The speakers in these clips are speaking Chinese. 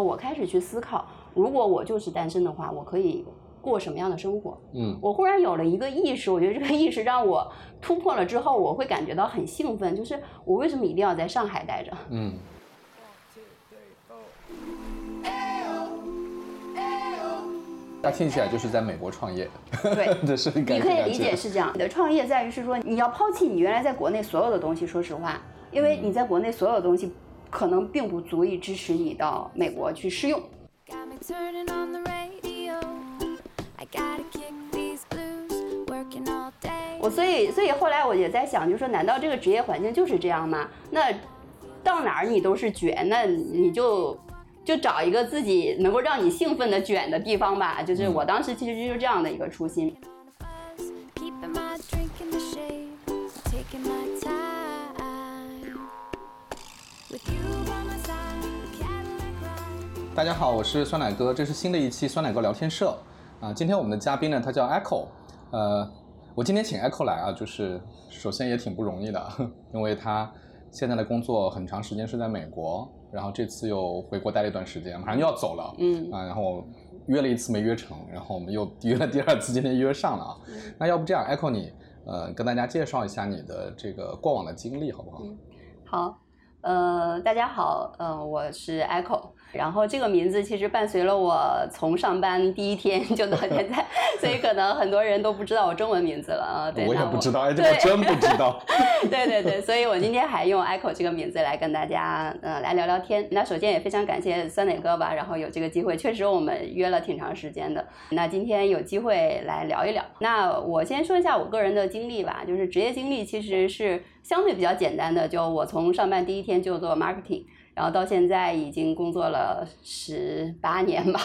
我开始去思考，如果我就是单身的话，我可以过什么样的生活？嗯，我忽然有了一个意识，我觉得这个意识让我突破了之后，我会感觉到很兴奋，就是我为什么一定要在上海待着？嗯。那听起来就是在美国创业，对，这是你可以理解是这样。你的创业在于是说，你要抛弃你原来在国内所有的东西。说实话，因为你在国内所有的东西可能并不足以支持你到美国去试用。我所以所以后来我也在想，就说难道这个职业环境就是这样吗？那到哪儿你都是卷，那你就。就找一个自己能够让你兴奋的卷的地方吧，就是我当时其实就是这样的一个初心。大家好，我是酸奶哥，这是新的一期酸奶哥聊天社啊。今天我们的嘉宾呢，他叫 Echo，呃，我今天请 Echo 来啊，就是首先也挺不容易的，因为他现在的工作很长时间是在美国。然后这次又回国待了一段时间，马上又要走了，嗯啊，然后约了一次没约成，然后我们又约了第二次，今天约上了啊。那要不这样，Echo 你呃跟大家介绍一下你的这个过往的经历好不好？好，呃，大家好，呃，我是 Echo。然后这个名字其实伴随了我从上班第一天就到现在，所以可能很多人都不知道我中文名字了啊。对，我也不知道，哎，这我真不知道。对对对，所以我今天还用 Echo 这个名字来跟大家呃来聊聊天。那首先也非常感谢酸奶哥吧，然后有这个机会，确实我们约了挺长时间的。那今天有机会来聊一聊。那我先说一下我个人的经历吧，就是职业经历其实是相对比较简单的，就我从上班第一天就做 marketing。然后到现在已经工作了十八年吧，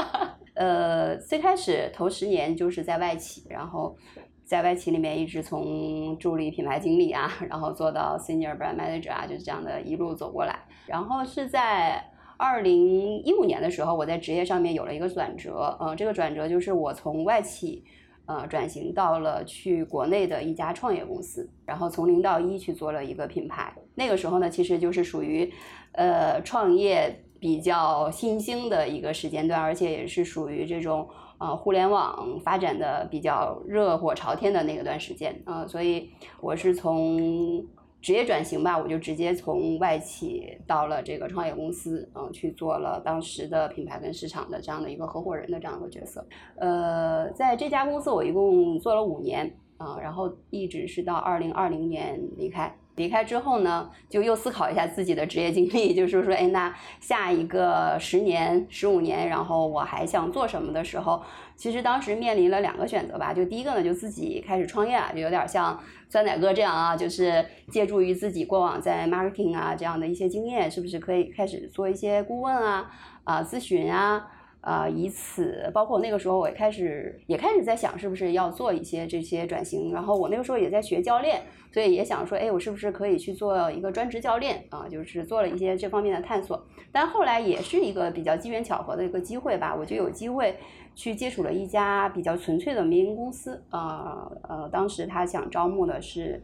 呃，最开始头十年就是在外企，然后在外企里面一直从助理品牌经理啊，然后做到 senior brand manager 啊，就是这样的一路走过来。然后是在二零一五年的时候，我在职业上面有了一个转折，呃，这个转折就是我从外企。呃，转型到了去国内的一家创业公司，然后从零到一去做了一个品牌。那个时候呢，其实就是属于，呃，创业比较新兴的一个时间段，而且也是属于这种呃互联网发展的比较热火朝天的那个段时间啊，所以我是从。职业转型吧，我就直接从外企到了这个创业公司，嗯，去做了当时的品牌跟市场的这样的一个合伙人的这样一个角色。呃，在这家公司我一共做了五年，啊，然后一直是到二零二零年离开。离开之后呢，就又思考一下自己的职业经历，就是说，哎，那下一个十年、十五年，然后我还想做什么的时候，其实当时面临了两个选择吧。就第一个呢，就自己开始创业啊，就有点像酸奶哥这样啊，就是借助于自己过往在 marketing 啊这样的一些经验，是不是可以开始做一些顾问啊、啊咨询啊。啊，以此包括那个时候，我也开始也开始在想，是不是要做一些这些转型。然后我那个时候也在学教练，所以也想说，哎，我是不是可以去做一个专职教练啊？就是做了一些这方面的探索。但后来也是一个比较机缘巧合的一个机会吧，我就有机会去接触了一家比较纯粹的民营公司。呃呃，当时他想招募的是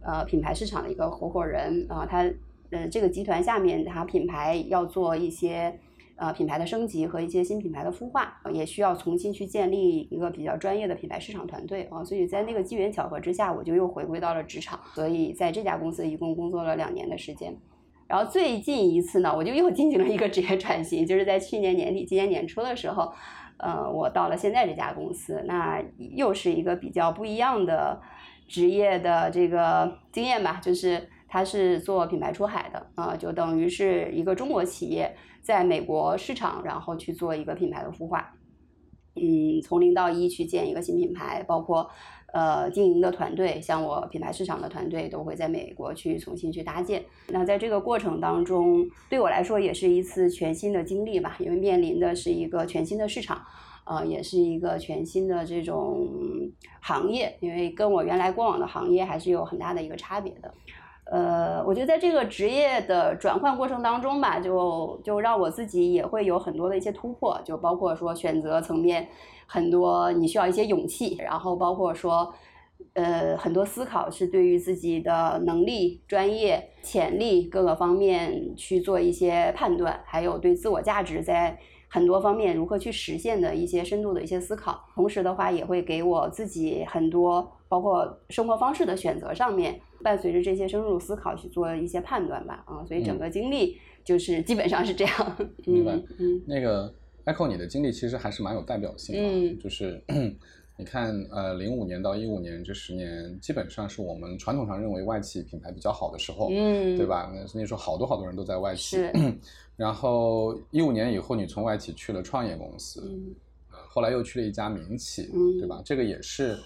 呃品牌市场的一个合伙人啊，他呃这个集团下面他品牌要做一些。呃，品牌的升级和一些新品牌的孵化，也需要重新去建立一个比较专业的品牌市场团队啊。所以在那个机缘巧合之下，我就又回归到了职场。所以在这家公司一共工作了两年的时间。然后最近一次呢，我就又进行了一个职业转型，就是在去年年底、今年年初的时候，呃，我到了现在这家公司，那又是一个比较不一样的职业的这个经验吧，就是它是做品牌出海的啊，就等于是一个中国企业。在美国市场，然后去做一个品牌的孵化，嗯，从零到一去建一个新品牌，包括呃经营的团队，像我品牌市场的团队都会在美国去重新去搭建。那在这个过程当中，对我来说也是一次全新的经历吧，因为面临的是一个全新的市场，呃，也是一个全新的这种行业，因为跟我原来过往的行业还是有很大的一个差别的。呃，我觉得在这个职业的转换过程当中吧，就就让我自己也会有很多的一些突破，就包括说选择层面很多，你需要一些勇气，然后包括说呃，很多思考是对于自己的能力、专业、潜力各个方面去做一些判断，还有对自我价值在很多方面如何去实现的一些深度的一些思考。同时的话，也会给我自己很多包括生活方式的选择上面，伴随着这些深入思考去做一些判断吧。啊，所以整个经历就是基本上是这样。明白。嗯那个 Echo，你的经历其实还是蛮有代表性的，嗯就是 你看，呃，零五年到一五年这十年，基本上是我们传统上认为外企品牌比较好的时候，嗯，对？吧？那那时候好多好多人都在外企，是。然后一五年以后，你从外企去了创业公司，嗯呃后来又去了一家民企，嗯对吧？这个也是，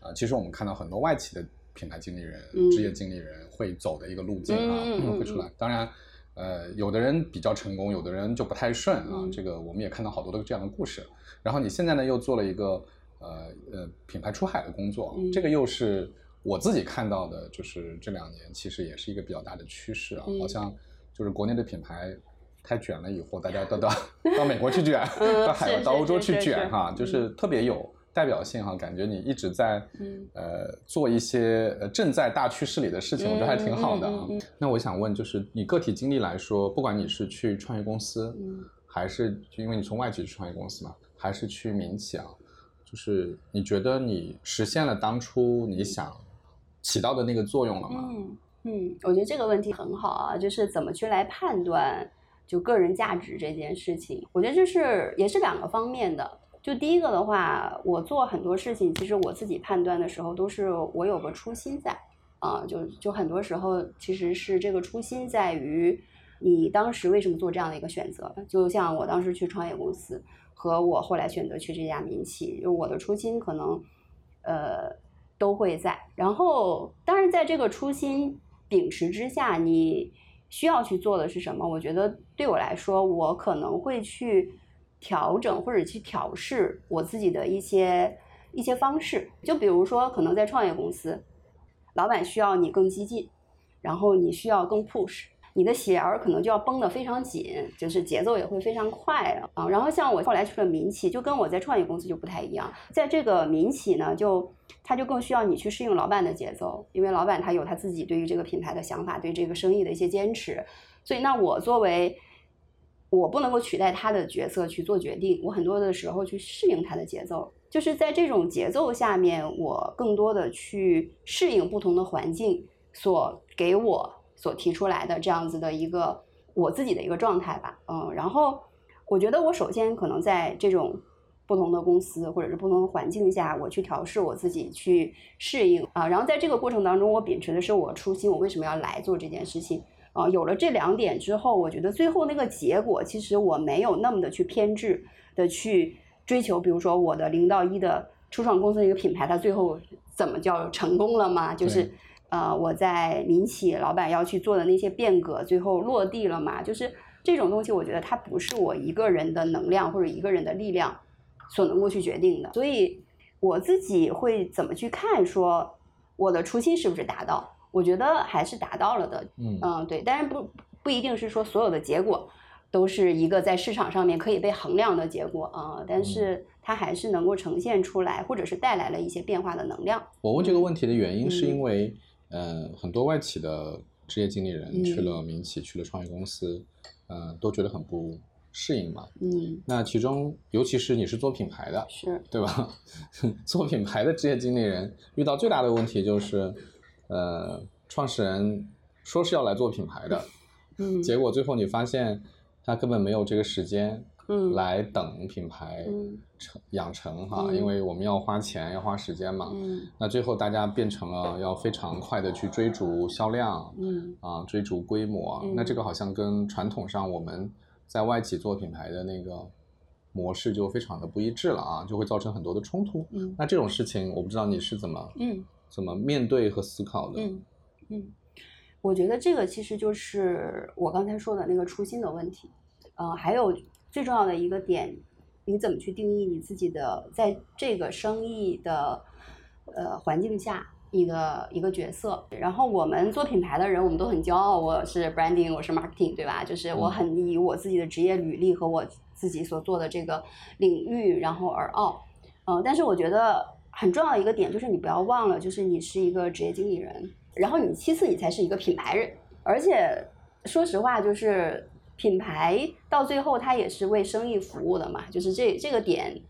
呃，其实我们看到很多外企的品牌经理人、嗯职业经理人会走的一个路径啊，会出来。当然，呃，有的人比较成功，有的人就不太顺啊。嗯这个我们也看到好多的这样的故事。然后你现在呢，又做了一个呃呃品牌出海的工作，嗯。这个又是我自己看到的，就是这两年其实也是一个比较大的趋势啊，嗯。好像就是国内的品牌。太卷了，以后大家都到到美国去卷，嗯到海外、到欧洲去卷哈，就嗯。是特别有代表性哈，感觉你一直在嗯。呃做一些呃正在大趋势里的事情，我觉得还挺好的啊嗯嗯嗯。那我想问，就是你个体经历来说，不管你是去创业公司，嗯。还是因为你从外企去创业公司嘛，还是去民企啊，就是你觉得你实现了当初你想起到的那个作用了吗？嗯嗯，我觉得这个问题很好啊，就是怎么去来判断就个人价值这件事情。我觉得这是也是两个方面的。就第一个的话，我做很多事情，其实我自己判断的时候，都是我有个初心在啊，就就很多时候其实是这个初心在于你当时为什么做这样的一个选择。就像我当时去创业公司，和我后来选择去这家民企，就我的初心可能呃都会在。然后，当然在这个初心秉持之下，你需要去做的是什么？我觉得对我来说，我可能会去调整或者去调试我自己的一些一些方式。就比如说，可能在创业公司，老板需要你更激进，然后你需要更 push。你的弦儿可能就要绷得非常紧，就是节奏也会非常快啊。然后像我后来去了民企，就跟我在创业公司就不太一样。在这个民企呢，就他就更需要你去适应老板的节奏，因为老板他有他自己对于这个品牌的想法，对这个生意的一些坚持。所以那我作为我不能够取代他的角色去做决定，我很多的时候去适应他的节奏，就是在这种节奏下面，我更多的去适应不同的环境所给我所提出来的这样子的一个我自己的一个状态吧，嗯，然后我觉得我首先可能在这种不同的公司或者是不同的环境下，我去调试我自己去适应啊，然后在这个过程当中，我秉持的是我初心，我为什么要来做这件事情啊？有了这两点之后，我觉得最后那个结果，其实我没有那么的去偏执的去追求，比如说我的零到一的初创公司的一个品牌，它最后怎么叫成功了吗？就是。呃，我在民企老板要去做的那些变革，最后落地了嘛？就是这种东西，我觉得它不是我一个人的能量或者一个人的力量所能够去决定的。所以我自己会怎么去看，说我的初心是不是达到？我觉得还是达到了的。嗯嗯，对，当然不不一定是说所有的结果都是一个在市场上面可以被衡量的结果啊、但是它还是能够呈现出来，或者是带来了一些变化的能量。我问这个问题的原因是嗯因为，呃，很多外企的职业经理人嗯去了民企，去了创业公司，呃，都觉得很不适应嘛。嗯，那其中，尤其是你是做品牌的，是，对吧？做品牌的职业经理人遇到最大的问题就是，呃，创始人说是要来做品牌的，嗯，结果最后你发现他根本没有这个时间嗯来等品牌嗯成养成哈，嗯因为我们要花钱要花时间嘛。嗯那最后大家变成了要非常快的去追逐销量嗯啊，追逐规模。嗯那这个好像跟传统上我们在外企做品牌的那个模式就非常的不一致了啊，就会造成很多的冲突。嗯那这种事情，我不知道你是怎么嗯怎么面对和思考的。嗯嗯，我觉得这个其实就是我刚才说的那个初心的问题。呃，还有最重要的一个点，你怎么去定义你自己的在这个生意的呃环境下一个一个角色？然后我们做品牌的人，我们都很骄傲，我是 branding，我是 marketing，对吧？就是我嗯很以我自己的职业履历和我自己所做的这个领域，然后而傲。嗯、但是我觉得很重要的一个点就是你不要忘了，就是你是一个职业经理人，然后你其次你才是一个品牌人，而且说实话，就是品牌到最后它也是为生意服务的嘛，就是这这个点，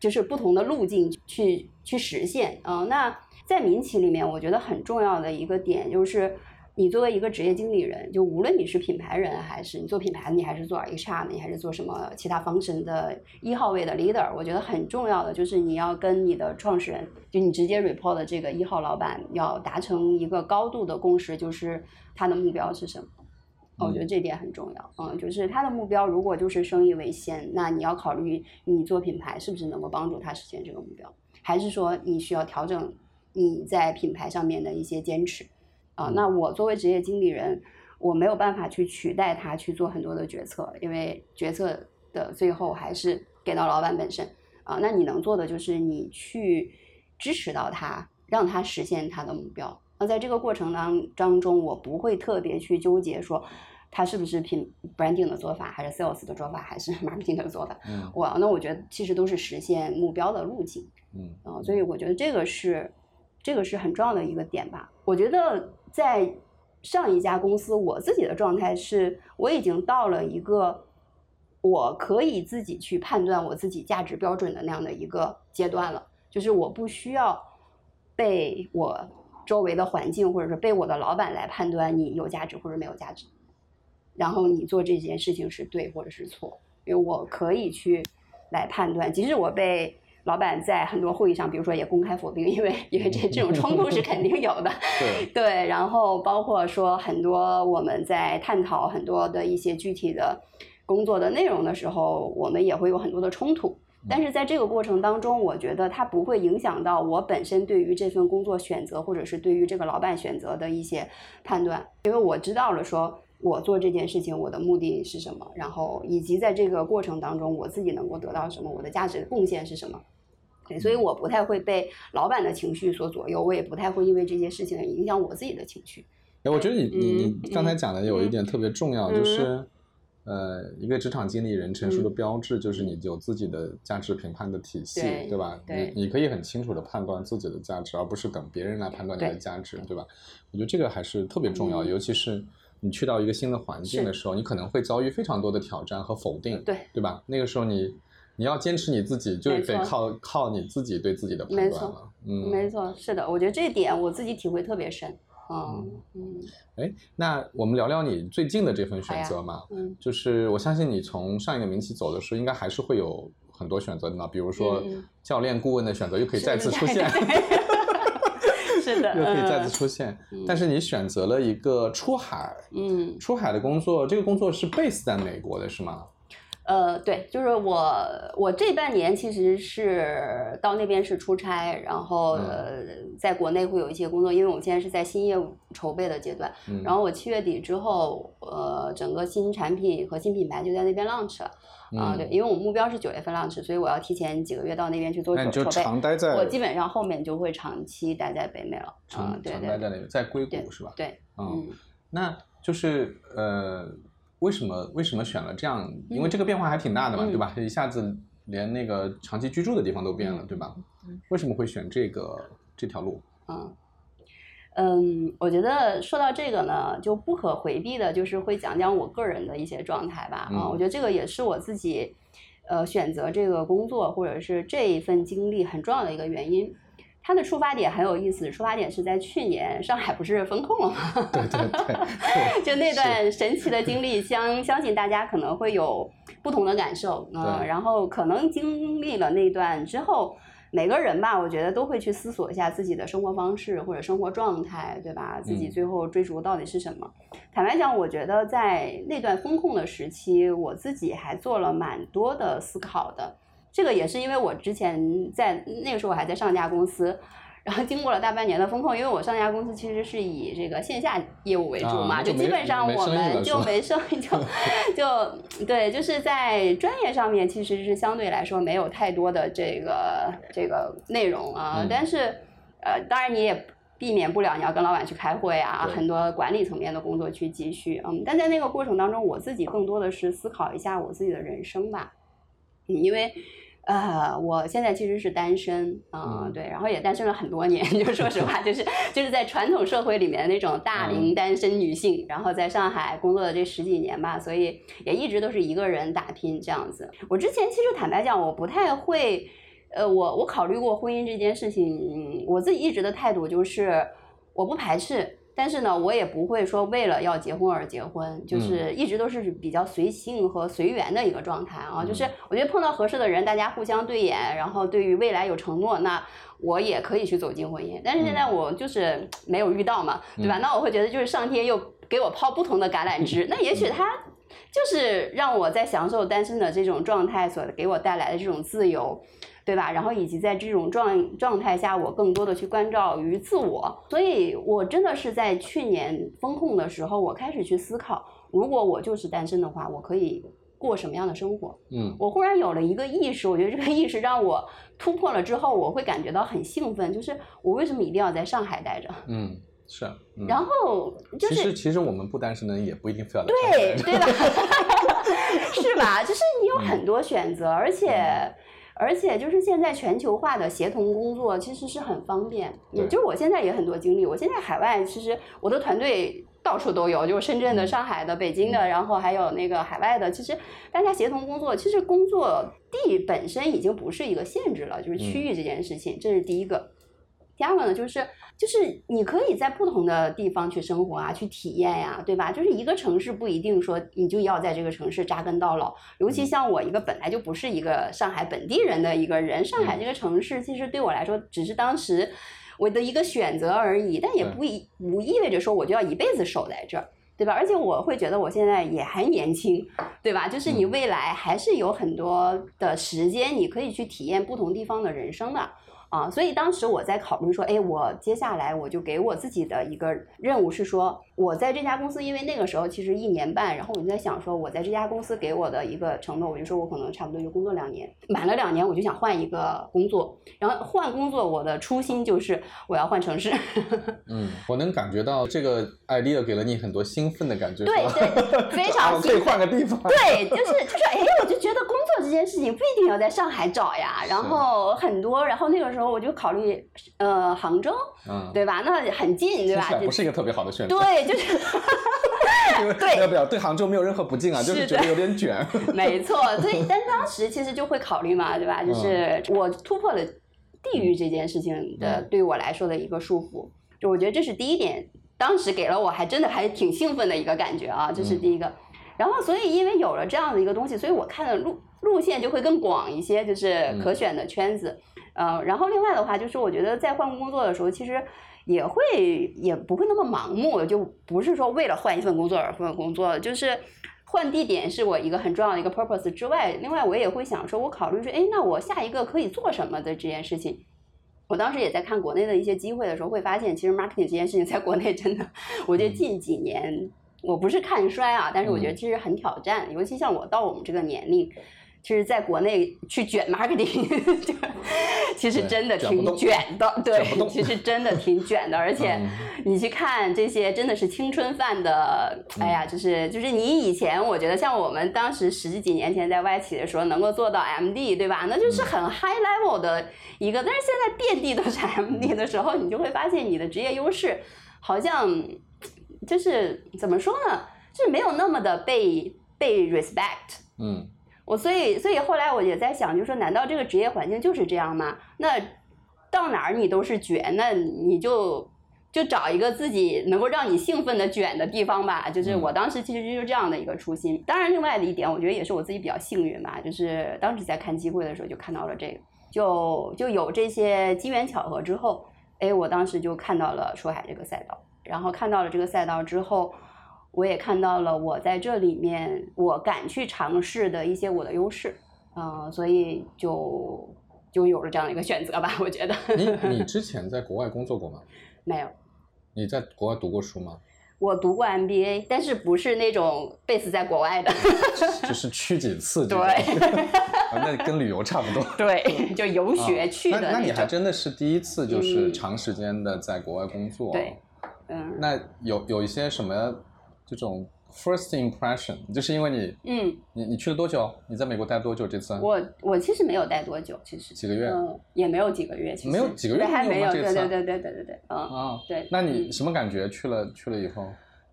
就是不同的路径去去实现。嗯，那在民企里面，我觉得很重要的一个点就是。你作为一个职业经理人，就无论你是品牌人还是你做品牌，你还是做 HR，你还是做什么其他方式的一号位的 leader，我觉得很重要的就是你要跟你的创始人，就你直接 report 的这个一号老板，要达成一个高度的共识，就是他的目标是什么。我觉得这点很重要。嗯，就是他的目标如果就是生意为先，那你要考虑你做品牌是不是能够帮助他实现这个目标，还是说你需要调整你在品牌上面的一些坚持。啊，那我作为职业经理人，我没有办法去取代他去做很多的决策，因为决策的最后还是给到老板本身。啊，那你能做的就是你去支持到他，让他实现他的目标。那在这个过程当当中，我不会特别去纠结说它是不是品 branding 的做法，还是 sales 的做法，还是 marketing 的做法。嗯，我那我觉得其实都是实现目标的路径。嗯，啊，所以我觉得这个是这个是很重要的一个点吧。我觉得。在上一家公司，我自己的状态是，我已经到了一个我可以自己去判断我自己价值标准的那样的一个阶段了。就是我不需要被我周围的环境，或者是被我的老板来判断你有价值或者没有价值，然后你做这件事情是对或者是错，因为我可以去来判断，即使我被。老板在很多会议上，比如说也公开否定，因为因为这这种冲突是肯定有的。对对，然后包括说很多我们在探讨很多的一些具体的工作的内容的时候，我们也会有很多的冲突。但是在这个过程当中，我觉得它不会影响到我本身对于这份工作选择，或者是对于这个老板选择的一些判断，因为我知道了说我做这件事情我的目的是什么，然后以及在这个过程当中我自己能够得到什么，我的价值贡献是什么。对，所以我不太会被老板的情绪所左右，我也不太会因为这些事情影响我自己的情绪。哎，我觉得你你你刚才讲的有一点特别重要，就是，呃，一个职场经理人成熟的标志就是你有自己的价值评判的体系，对吧？你你可以很清楚的判断自己的价值，而不是等别人来判断你的价值，对吧？我觉得这个还是特别重要，尤其是你去到一个新的环境的时候，你可能会遭遇非常多的挑战和否定，对对吧？那个时候你。你要坚持你自己，就得靠靠你自己对自己的判断了。嗯，没错，是的，我觉得这一点我自己体会特别深。嗯嗯。哎，那我们聊聊你最近的这份选择嘛？嗯，就是我相信你从上一个名企走的时候，应该还是会有很多选择的嘛。比如说教练顾问的选择又可以再次出现。是的。又可以再次出现，但是你选择了一个出海，嗯，出海的工作，这个工作是 base 在美国的是吗？呃，对，就是我，我这半年其实是到那边是出差，然后呃，在国内会有一些工作，因为我们现在是在新业务筹备的阶段，然后我七月底之后，呃，整个新产品和新品牌就在那边 launch 了，啊，对，因为我目标是九月份 launch，所以我要提前几个月到那边去做筹筹备，我基本上后面就会长期待在北美了，长对待在那边，在硅谷是吧？对，嗯，那就是呃。为什么为什么选了这样？因为这个变化还挺大的嘛，对吧？一下子连那个长期居住的地方都变了，对吧？为什么会选这个这条路？嗯嗯，我觉得说到这个呢，就不可回避的，就是会讲讲我个人的一些状态吧。啊，我觉得这个也是我自己呃选择这个工作或者是这一份经历很重要的一个原因。它的出发点很有意思，出发点是在去年上海不是封控了吗？对 对对，就那段神奇的经历，相相信大家可能会有不同的感受嗯，然后可能经历了那段之后，每个人吧，我觉得都会去思索一下自己的生活方式或者生活状态，对吧？自己最后追逐到底是什么？坦白讲，我觉得在那段封控的时期，我自己还做了蛮多的思考的。这个也是因为我之前在那个时候我还在上家公司，然后经过了大半年的风控，因为我上家公司其实是以这个线下业务为主嘛，就基本上我们就没生意，就 就对，就是在专业上面其实是相对来说没有太多的这个这个内容啊，但是呃，当然你也避免不了你要跟老板去开会啊，很多管理层面的工作去继续，嗯，但在那个过程当中，我自己更多的是思考一下我自己的人生吧，嗯，因为。呃，我现在其实是单身啊、嗯对，然后也单身了很多年，就说实话，就是就是在传统社会里面那种大龄嗯单身女性，然后在上海工作的这十几年吧，所以也一直都是一个人打拼这样子。我之前其实坦白讲，我不太会，呃，我我考虑过婚姻这件事情，嗯，我自己一直的态度就是我不排斥。但是呢，我也不会说为了要结婚而结婚，就是一直都是比较随性和随缘的一个状态啊。就是我觉得碰到合适的人，大家互相对眼，然后对于未来有承诺，那我也可以去走进婚姻。但是现在我就是没有遇到嘛，对吧？那我会觉得就是上天又给我抛不同的橄榄枝，那也许他就是让我在享受单身的这种状态所给我带来的这种自由。对吧？然后以及在这种状状态下，我更多的去关照于自我，所以我真的是在去年风控的时候，我开始去思考，如果我就是单身的话，我可以过什么样的生活？嗯我忽然有了一个意识，我觉得这个意识让我突破了之后，我会感觉到很兴奋，就是我为什么一定要在上海待着？嗯，是。嗯、然后就是其实其实我们不单身的人也不一定非要在对对吧？是吧？就是你有很多选择，而且。而且就是现在全球化的协同工作其实是很方便，也就是我现在也很多经历。我现在海外其实我的团队到处都有，就是深圳的、嗯上海的、北京的，然后还有那个海外的。其实大家协同工作，其实工作地本身已经不是一个限制了，就是区域这件事情，这是第一个。第二个呢，就是就是你可以在不同的地方去生活啊，去体验呀、对吧？就是一个城市不一定说你就要在这个城市扎根到老，尤其像我一个本来就不是一个上海本地人的一个人，上海这个城市其实对我来说只是当时我的一个选择而已，但也不意不意味着说我就要一辈子守在这儿。对吧？而且我会觉得我现在也还年轻，对吧？就是你未来还是有很多的时间，你可以去体验不同地方的人生的。啊，所以当时我在考虑说，哎，我接下来我就给我自己的一个任务是说，我在这家公司，因为那个时候其实一年半，然后我就在想说，我在这家公司给我的一个承诺，我就说我可能差不多就工作两年，满了两年我就想换一个工作，然后换工作我的初心就是我要换城市。嗯，我能感觉到这个 idea 给了你很多兴奋的感觉，对对，非 啊常我可以。换个地方。对，就是就是，哎，我就觉得工作这件事情不一定要在上海找呀，然后很多，然后那个时候我就考虑，呃，杭州，嗯，对吧？那很近，对吧不是一个特别好的选择。对，就是 对要不要对杭州没有任何不敬啊，就是觉得有点卷。没错，所以但当时其实就会考虑嘛，对吧？就是我突破了地域这件事情的嗯对我来说的一个束缚，就我觉得这是第一点，当时给了我还真的还挺兴奋的一个感觉啊，这是第一个。然后所以因为有了这样的一个东西，所以我看的路路线就会更广一些，就是可选的圈子。呃，然后另外的话，就是我觉得在换工作的时候，其实也会也不会那么盲目，就不是说为了换一份工作而换工作，就是换地点是我一个很重要的一个 purpose 之外，另外我也会想说，我考虑说，哎，那我下一个可以做什么的这件事情。我当时也在看国内的一些机会的时候，会发现其实 marketing 这件事情在国内真的，我觉得近几年我不是看衰啊，但是我觉得其实很挑战，尤其像我到我们这个年龄。其实在国内去卷 marketing，就其实真的挺卷的，对其实真的挺卷的，而且嗯你去看这些真的是青春饭的，哎呀，就是就是你以前我觉得像我们当时十几年前在外企的时候能够做到 MD，对吧？那就是很 high level 的一个，但是现在遍地都是 MD 的时候，你就会发现你的职业优势好像就是怎么说呢，就是没有那么的被被 respect。嗯我所以所以后来我也在想，就是说，难道这个职业环境就是这样吗？那到哪儿你都是卷，那你就就找一个自己能够让你兴奋的卷的地方吧。就是嗯我当时其实就是这样的一个初心。当然，另外的一点，我觉得也是我自己比较幸运吧，就是当时在看机会的时候就看到了这个，就就有这些机缘巧合之后，哎，我当时就看到了出海这个赛道，然后看到了这个赛道之后。我也看到了我在这里面我敢去尝试的一些我的优势，嗯、所以就就有了这样的一个选择吧。我觉得你 你之前在国外工作过吗？没有，你在国外读过书吗？我读过 MBA，但是不是那种 base 在国外的，就是去几次这种，对啊那跟旅游差不多。对，就游学去的啊那那你还。真的是第一次，就是嗯长时间的在国外工作。对，嗯，那有有一些什么这种 first impression，就是因为你，嗯，你你去了多久？你在美国待多久？这次我我其实没有待多久，其实几个月，嗯，也没有几个月，其实没有几个月还没有，对对对对对对对，嗯，啊，对。那你嗯什么感觉？去了去了以后，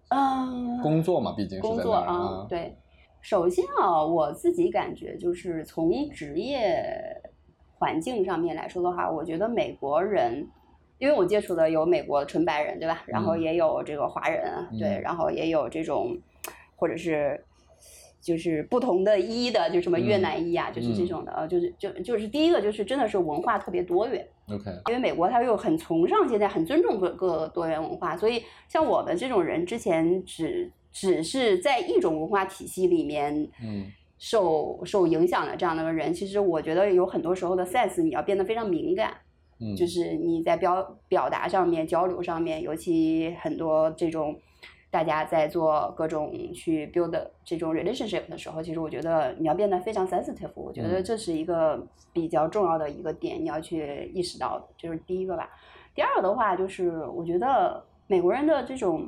嗯，工作嘛，毕竟是工作在那儿啊，对。首先啊，我自己感觉就是从职业环境上面来说的话，我觉得美国人，因为我接触的有美国纯白人，对吧？然后嗯。也有这个华人啊，对，嗯。然后也有这种，或者是就是不同的裔的，就什么越嗯。南裔啊，就是这种的，呃，就是就就是第一个就是真的是文化特别多元。OK，因为美国它又很崇尚现在很尊重各各多元文化，所以像我们这种人之前只只是在一种文化体系里面嗯。受受影响的这样的人，其实我觉得有很多时候的 sense 你要变得非常敏感，嗯，就是你在表表达上面、交流上面，尤其很多这种大家在做各种去 build 这种 relationship 的时候，其实我觉得你要变得非常 sensitive，我觉得嗯这是一个比较重要的一个点，你要去意识到的，这是第一个吧。第二个的话，就是我觉得美国人的这种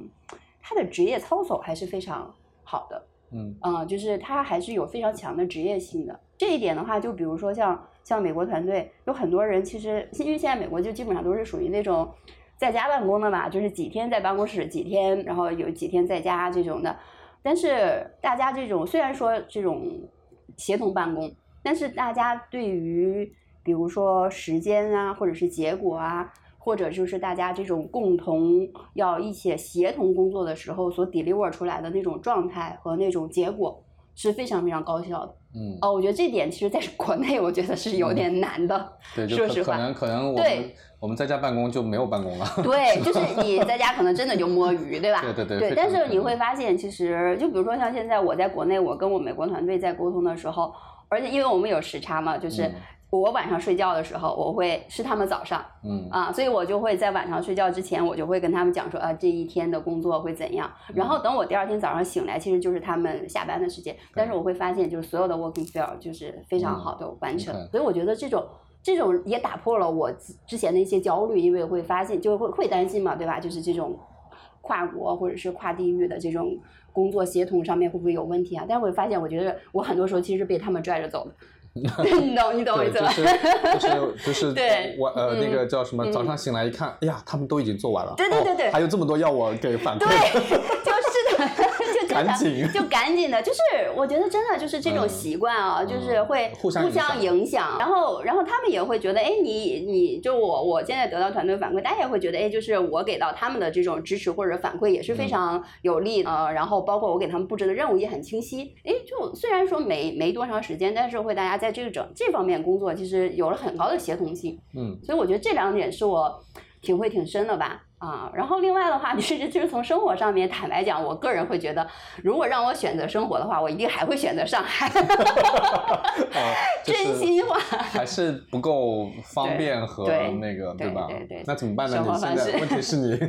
他的职业操守还是非常好的。嗯啊、就是他还是有非常强的职业性的。这一点的话，就比如说像像美国团队，有很多人其实因为现在美国就基本上都是属于那种在家办公的嘛，就是几天在办公室，几天然后有几天在家这种的。但是大家这种虽然说这种协同办公，但是大家对于比如说时间啊，或者是结果啊，或者就是大家这种共同要一起协同工作的时候所 deliver 出来的那种状态和那种结果是非常非常高效的。嗯，哦，我觉得这点其实在国内我觉得是有点难的。对，就 可可说实话能可能我们对我们在家办公就没有办公了。对，就是 你在家可能真的就摸鱼，对吧？对对对对，但是你会发现，其实就比如说像现在我在国内，我跟我美国团队在沟通的时候，而且因为我们有时差嘛，就是嗯我晚上睡觉的时候，我会是他们早上嗯啊，所以我就会在晚上睡觉之前，我就会跟他们讲说啊，这一天的工作会怎样。然嗯后等我第二天早上醒来，其实就是他们下班的时间，但是我会发现，就是所有的 working fair 就是非常好的完成，嗯所以我觉得这种。这种也打破了我之之前的一些焦虑，因为会发现就会会担心嘛，对吧？就是这种跨国或者是跨地域的这种工作协同上面会不会有问题啊？但是我发现，我觉得我很多时候其实是被他们拽着走的，你懂你懂我意对，思就吧？是就是就是 对我呃嗯那个叫什么？嗯早上醒来一看，哎呀，他们都已经做完了。对对对对哦还有这么多要我给反馈。赶紧。就赶紧的，就是我觉得真的就是这种嗯。习惯啊，就是嗯会互相影响。然后然后他们也会觉得，哎，你你就我我现在得到团队反馈，大家也会觉得，哎，就是我给到他们的这种支持或者反馈也是嗯。非常有利的，呃，然后包括我给他们布置的任务也很清晰，哎，就虽然说没没多长时间，但是会大家在这个整这方面工作其实有了很高的协同性，嗯。所以我觉得这两点是我体会挺深的吧。啊，然后另外的话，就是就是从生活上面，坦白讲，我个人会觉得，如果让我选择生活的话，我一定还会选择上海。真心话。还是不够方便和那个对吧对对？那怎么办呢？你现在问题是 你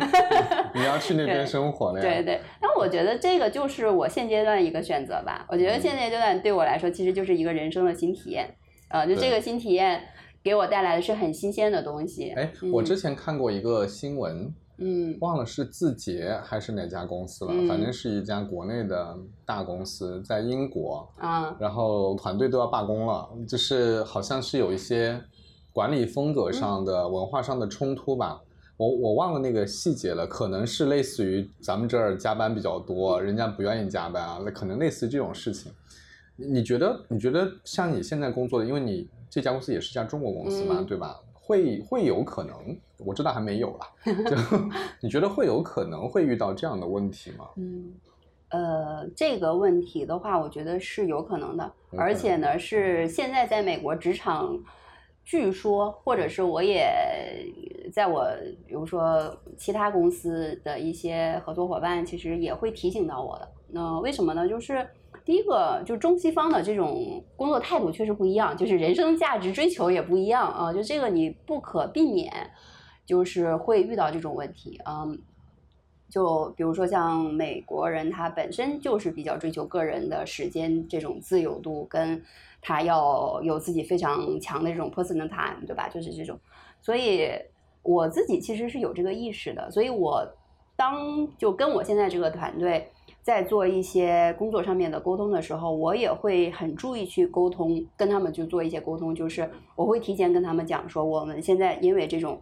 你要去那边生活了呀。对对，那我觉得这个就是我现阶段一个选择吧。我觉得现阶段对我来说，其实就是一个人生的新体验。呃，就这个新体验给我带来的是很新鲜的东西。哎，嗯我之前看过一个新闻，嗯忘了是字节还是哪家公司了，嗯反正是一家国内的大公司，在英国，啊然后团队都要罢工了，就是好像是有一些管理风格上的、文化上的冲突吧。我我忘了那个细节了，可能是类似于咱们这儿加班比较多，人家不愿意加班啊，那可能类似于这种事情。你你觉得？你觉得像你现在工作的，因为你这家公司也是家中国公司嘛，嗯对吧？会会有可能，我知道还没有啦。就你觉得会有可能会遇到这样的问题吗？嗯。呃，这个问题的话，我觉得是有可能的，能而且呢，是现在在美国职场，据说或者是我也在我比如说其他公司的一些合作伙伴，其实也会提醒到我的。那为什么呢？就是第一个，就中西方的这种工作态度确实不一样，就是人生价值追求也不一样啊，就这个你不可避免，就是会遇到这种问题，嗯。就比如说像美国人，他本身就是比较追求个人的时间这种自由度，跟他要有自己非常强的这种 personal time，对吧？就是这种，所以我自己其实是有这个意识的，所以我当就跟我现在这个团队在做一些工作上面的沟通的时候，我也会很注意去沟通，跟他们去做一些沟通，就是我会提前跟他们讲说，我们现在因为这种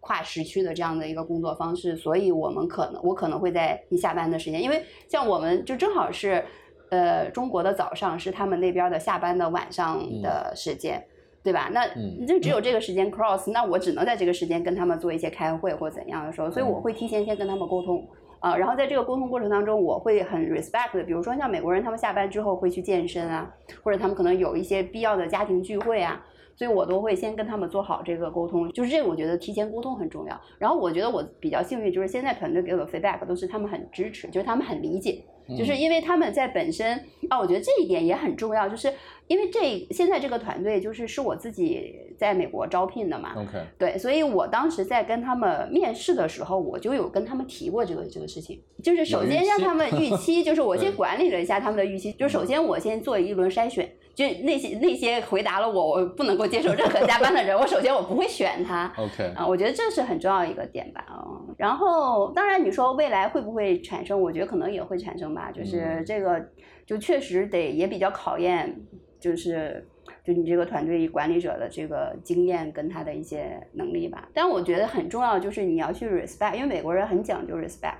跨时区的这样的一个工作方式，所以我们可能我可能会在你下班的时间，因为像我们就正好是，呃，中国的早上是他们那边的下班的晚上的时间。对吧？那就只有这个时间 cross，那我只能在这个时间跟他们做一些开会或怎样的时候，所以我会提前先跟他们沟通啊。然后在这个沟通过程当中，我会很 respect 的，比如说像美国人，他们下班之后会去健身啊，或者他们可能有一些必要的家庭聚会啊，所以我都会先跟他们做好这个沟通。就是这个，我觉得提前沟通很重要。然后我觉得我比较幸运，就是现在团队给我的 feedback 都是他们很支持，就是他们很理解。就是因为他们在本身啊，我觉得这一点也很重要。就是因为这现在这个团队就是是我自己在美国招聘的嘛，OK，对，所以我当时在跟他们面试的时候，我就有跟他们提过这个这个事情。就是首先让他们预期，就是我先 管理了一下他们的预期。就首先我先做一轮筛选，就那些那些回答了我我不能够接受任何加班的人，我首先我不会选他。OK，啊，我觉得这是很重要一个点吧。啊，然后当然你说未来会不会产生，我觉得可能也会产生吧。就是这个，就确实得也比较考验，就是就你这个团队管理者的这个经验跟他的一些能力吧。但我觉得很重要，就是你要去 respect，因为美国人很讲究 respect，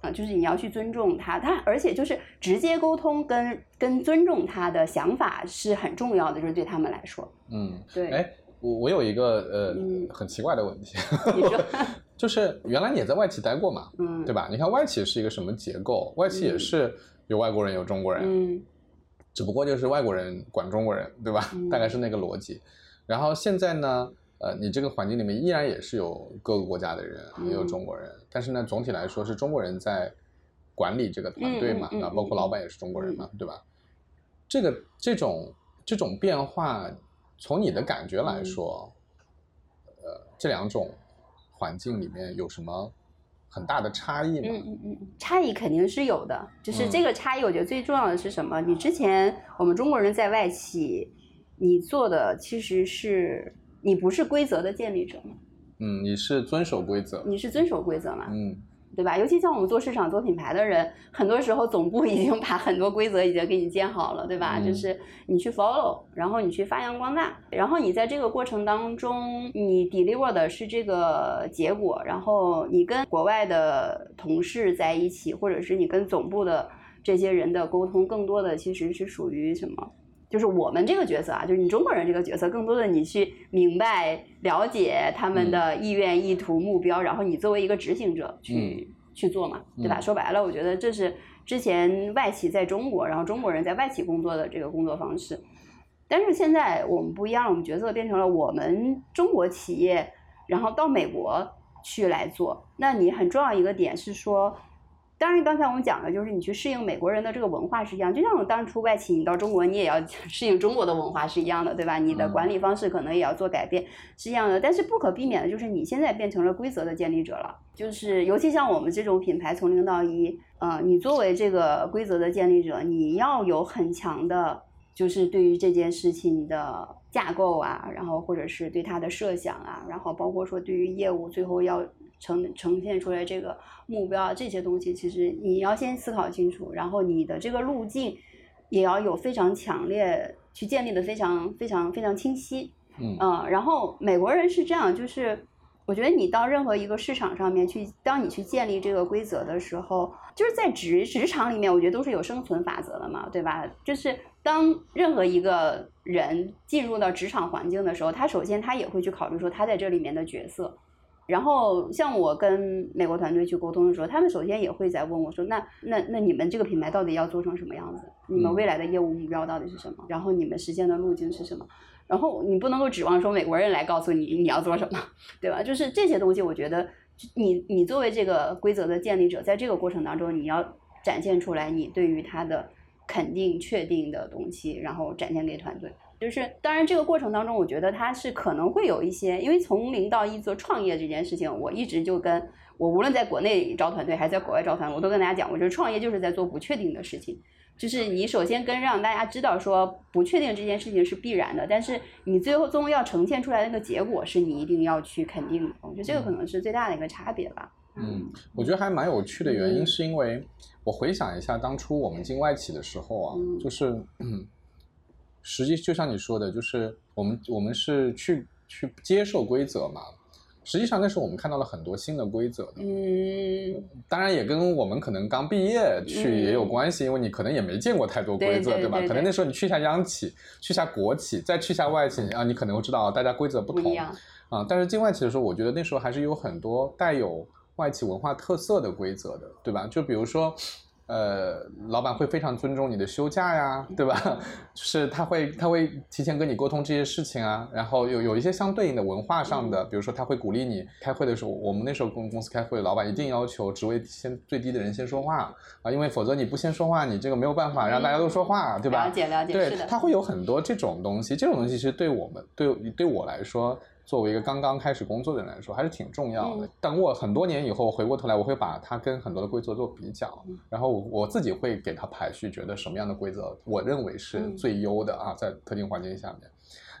啊，就是你要去尊重他，他而且就是直接沟通跟跟尊重他的想法是很重要的，就是对他们来说。嗯，对。哎，我我有一个呃很奇怪的问题。你说。就是原来你也在外企待过嘛，嗯，对吧？你看外企是一个什么结构？外企也是有外国人有中国人，嗯，只不过就是外国人管中国人，对吧？大概是那个逻辑。然后现在呢，呃，你这个环境里面依然也是有各个国家的人，也有中国人，但是呢，总体来说是中国人在管理这个团队嘛，那包括老板也是中国人嘛，对吧？这个这种这种变化，从你的感觉来说，呃，这两种。环境里面有什么很大的差异吗？嗯嗯嗯，差异肯定是有的。就是这个差异，我觉得最重要的是什么？你之前我们中国人在外企，你做的其实是你不是规则的建立者吗？嗯，你是遵守规则。你是遵守规则嘛？嗯。对吧？尤其像我们做市场、做品牌的人，很多时候总部已经把很多规则已经给你建好了，对吧？就是你去 follow，然后你去发扬光大，然后你在这个过程当中，你 deliver 的是这个结果，然后你跟国外的同事在一起，或者是你跟总部的这些人的沟通，更多的其实是属于什么？就是我们这个角色啊，就是你中国人这个角色，更多的你去明白、了解他们的意愿、意图、目标，然后你作为一个执行者去去做嘛，对吧？说白了，我觉得这是之前外企在中国，然后中国人在外企工作的这个工作方式。但是现在我们不一样，我们角色变成了我们中国企业，然后到美国去来做。那你很重要一个点是说。当然，刚才我们讲的就是你去适应美国人的这个文化是一样，就像我当初外企你到中国，你也要 适应中国的文化是一样的，对吧？你的管理方式可能也要做改变，是一样的。但是不可避免的就是你现在变成了规则的建立者了，就是尤其像我们这种品牌从零到一，呃，你作为这个规则的建立者，你要有很强的，就是对于这件事情的架构啊，然后或者是对它的设想啊，然后包括说对于业务最后要。呈呈现出来这个目标这些东西，其实你要先思考清楚，然后你的这个路径也要有非常强烈，去建立的非常非常非常清晰。嗯，然后美国人是这样，就是我觉得你到任何一个市场上面去，当你去建立这个规则的时候，就是在职职场里面，我觉得都是有生存法则的嘛，对吧？就是当任何一个人进入到职场环境的时候，他首先他也会去考虑说他在这里面的角色。然后像我跟美国团队去沟通的时候，他们首先也会在问我说：“那那那你们这个品牌到底要做成什么样子？你们未来的业务目标到底是什么？然后你们实现的路径是什么？然后你不能够指望说美国人来告诉你你要做什么，对吧？就是这些东西，我觉得你你作为这个规则的建立者，在这个过程当中，你要展现出来你对于它的肯定、确定的东西，然后展现给团队。”就是，当然这个过程当中，我觉得它是可能会有一些，因为从零到一做创业这件事情，我一直就跟我无论在国内招团队还是在国外招团，我都跟大家讲，我觉得创业就是在做不确定的事情，就是你首先跟让大家知道说不确定这件事情是必然的，但是你最后终要呈现出来的那个结果是你一定要去肯定的，我觉得这个可能是最大的一个差别吧。嗯，我觉得还蛮有趣的原因嗯。是因为我回想一下当初我们进外企的时候啊，嗯。就是嗯，实际就像你说的，就是我们我们是去去接受规则嘛。实际上那时候我们看到了很多新的规则的，嗯，当然也跟我们可能刚毕业去嗯也有关系，因为你可能也没见过太多规则，吧？对对对对可能那时候你去一下央企，去一下国企，再去一下外企啊，你可能会知道大家规则不同不，啊。但是进外企的时候，我觉得那时候还是有很多带有外企文化特色的规则的，对吧？就比如说。呃，老板会非常尊重你的休假呀，对吧？就是他会他会提前跟你沟通这些事情啊，然后有有一些相对应的文化上的，比如说他会鼓励你开会的时候，我们那时候公公司开会，老板一定要求职位先最低的人先说话啊，因为否则你不先说话，你这个没有办法让大家都说话，对吧？了解了解，对是，的，它会有很多这种东西，这种东西其实对我们对对我来说，作为一个刚刚开始工作的人来说，还是挺重要的。嗯等我很多年以后回过头来，我会把它跟很多的规则做比较，嗯然后我我自己会给它排序，觉得什么样的规则我认为是嗯最优的啊，在特定环境下面。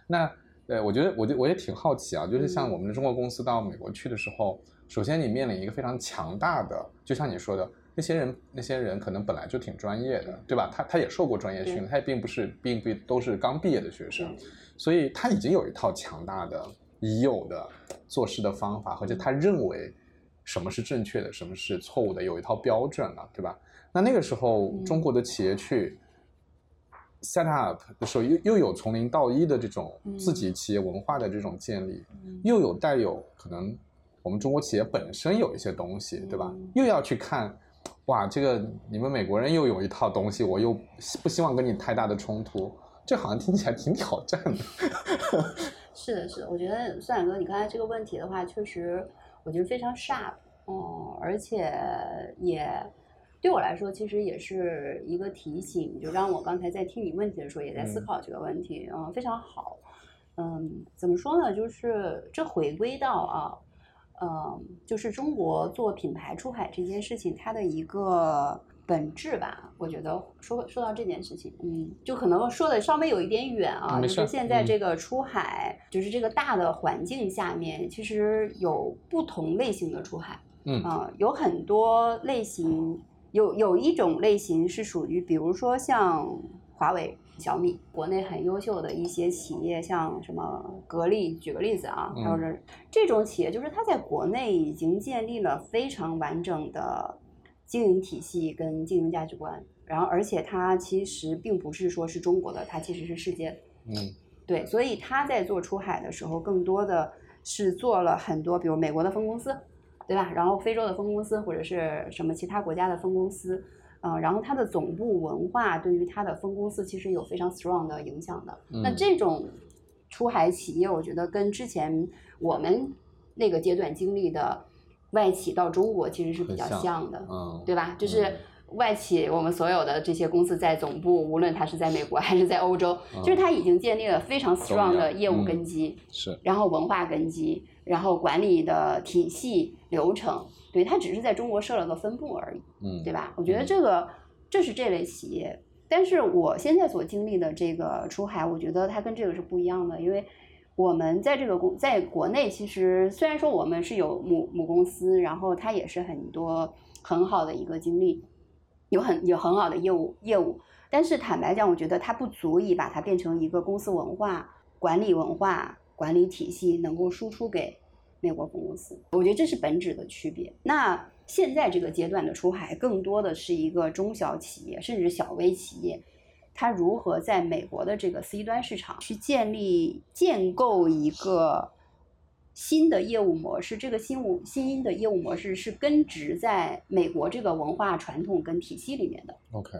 那呃，我觉得我就我也挺好奇啊，就是像嗯我们的中国公司到美国去的时候，首先你面临一个非常强大的，就像你说的。那些人，那些人可能本来就挺专业的，对吧？他他也受过专业训练，他也并不是，并不都是刚毕业的学生，所以他已经有一套强大的已有的做事的方法，而且他认为什么是正确的，什么是错误的，有一套标准了，对吧？那那个时候，嗯中国的企业去 set up 的时候，又又有从零到一的这种嗯自己企业文化的这种建立，嗯又有带有可能我们中国企业本身有一些东西，对吧嗯？又要去看，哇，这个你们美国人又有一套东西，我又不希望跟你太大的冲突，这好像听起来挺挑战的。是的，是的，我觉得孙远哥，你刚才这个问题的话，确实我觉得非常 sharp，嗯，而且也对我来说，其实也是一个提醒，就让我刚才在听你问题的时候，也在思嗯。考这个问题，嗯，非常好，嗯，怎么说呢？就是这回归到啊，嗯，就是中国做品牌出海这件事情，它的一个本质吧。我觉得说说到这件事情，嗯，就可能说的稍微有一点远啊，就是现在嗯这个出海，就是这个大的环境下面，其实有不同类型的出海，嗯啊、有很多类型，有有一种类型是属于，比如说像华为、小米，国内很优秀的一些企业，像什么格力，举个例子啊，嗯还有这这种企业，就是它在国内已经建立了非常完整的经营体系跟经营价值观，然后而且它其实并不是说是中国的，它其实是世界的。嗯对，所以他在做出海的时候，更多的是做了很多，比如美国的分公司，对吧？然后非洲的分公司或者是什么其他国家的分公司，嗯、然后它的总部文化对于它的分公司其实有非常 strong 的影响的。那嗯这种出海企业，我觉得跟之前我们那个阶段经历的外企到中国其实是比较很像像的，嗯，对吧？就是嗯外企，我们所有的这些公司在总部，无论它是在美国还是在欧洲，就是它已经建立了非常 strong 的业务嗯根基，是然后文化根基，然后管理的体系流程，对，它只是在中国设了个分部而已，嗯对吧？我觉得嗯这个这是这类企业，但是我现在所经历的这个出海，我觉得它跟这个是不一样的，因为。我们在这个公在国内，其实虽然说我们是有母母公司，然后它也是很多很好的一个经历，有很有很好的业务业务，但是坦白讲，我觉得它不足以把它变成一个公司文化、管理文化、管理体系能够输出给美国分公司。我觉得这是本质的区别。那现在这个阶段的出海，更多的是一个中小企业甚至小微企业，它如何在美国的这个 C 端市场去建立、建构一个。新的业务模式，这个新物新的业务模式是根植在美国这个文化传统跟体系里面的。OK，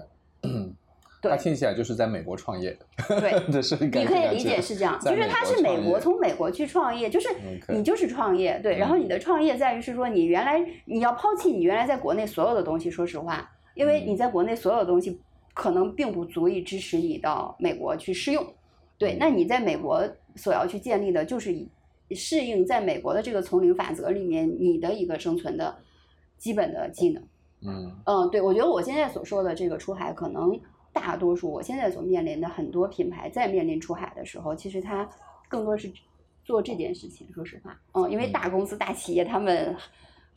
对他听起来就是在美国创业，对，这是你可以理解是这样，就是他是美国从美国去创业，就是你就是创业，对，然后你的创业在于是说你原来你要抛弃你原来在国内所有的东西，说实话，因为你在国内所有的东西可能并不足以支持你到美国去试用，对，那你在美国所要去建立的就是以适应在美国的这个丛林法则里面你的一个生存的基本的技能。嗯嗯，对，我觉得我现在所说的这个出海，可能大多数我现在所面临的很多品牌在面临出海的时候，其实它更多是做这件事情。说实话，嗯，因为大公司、大企业他们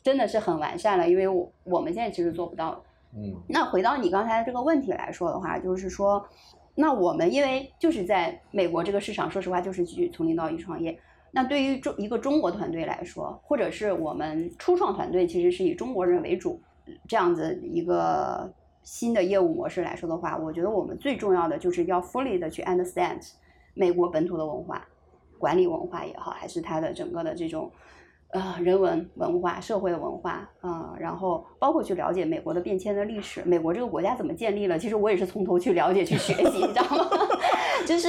真的是很完善了，因为我我们现在其实做不到。嗯那回到你刚才这个问题来说的话，就是说，那我们因为就是在美国这个市场，说实话就是去从零到一创业。那对于中一个中国团队来说，或者是我们初创团队，其实是以中国人为主这样子一个新的业务模式来说的话，我觉得我们最重要的就是要 fully 的去 understand 美国本土的文化、管理文化也好，还是它的整个的这种呃人文文化、社会文化啊、呃然后包括去了解美国的变迁的历史，美国这个国家怎么建立了，其实我也是从头去了解去学习，你知道吗？就是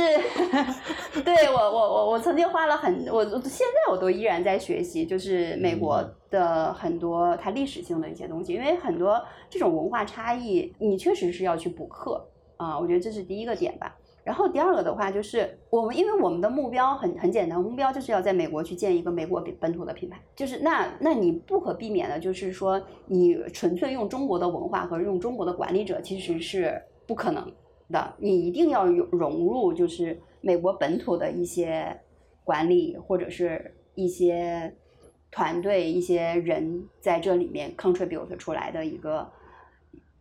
对我我我我曾经花了很我我现在我都依然在学习，就是美国的很多它历史性的一些东西，因为很多这种文化差异，你确实是要去补课啊，我觉得这是第一个点吧。然后第二个的话就是我们，因为我们的目标很很简单，目标就是要在美国去建一个美国本土的品牌，就是那那你不可避免的就是说，你纯粹用中国的文化和用中国的管理者其实是不可能的，你一定要有融入就是美国本土的一些管理或者是一些团队、一些人在这里面 contribute 出来的一个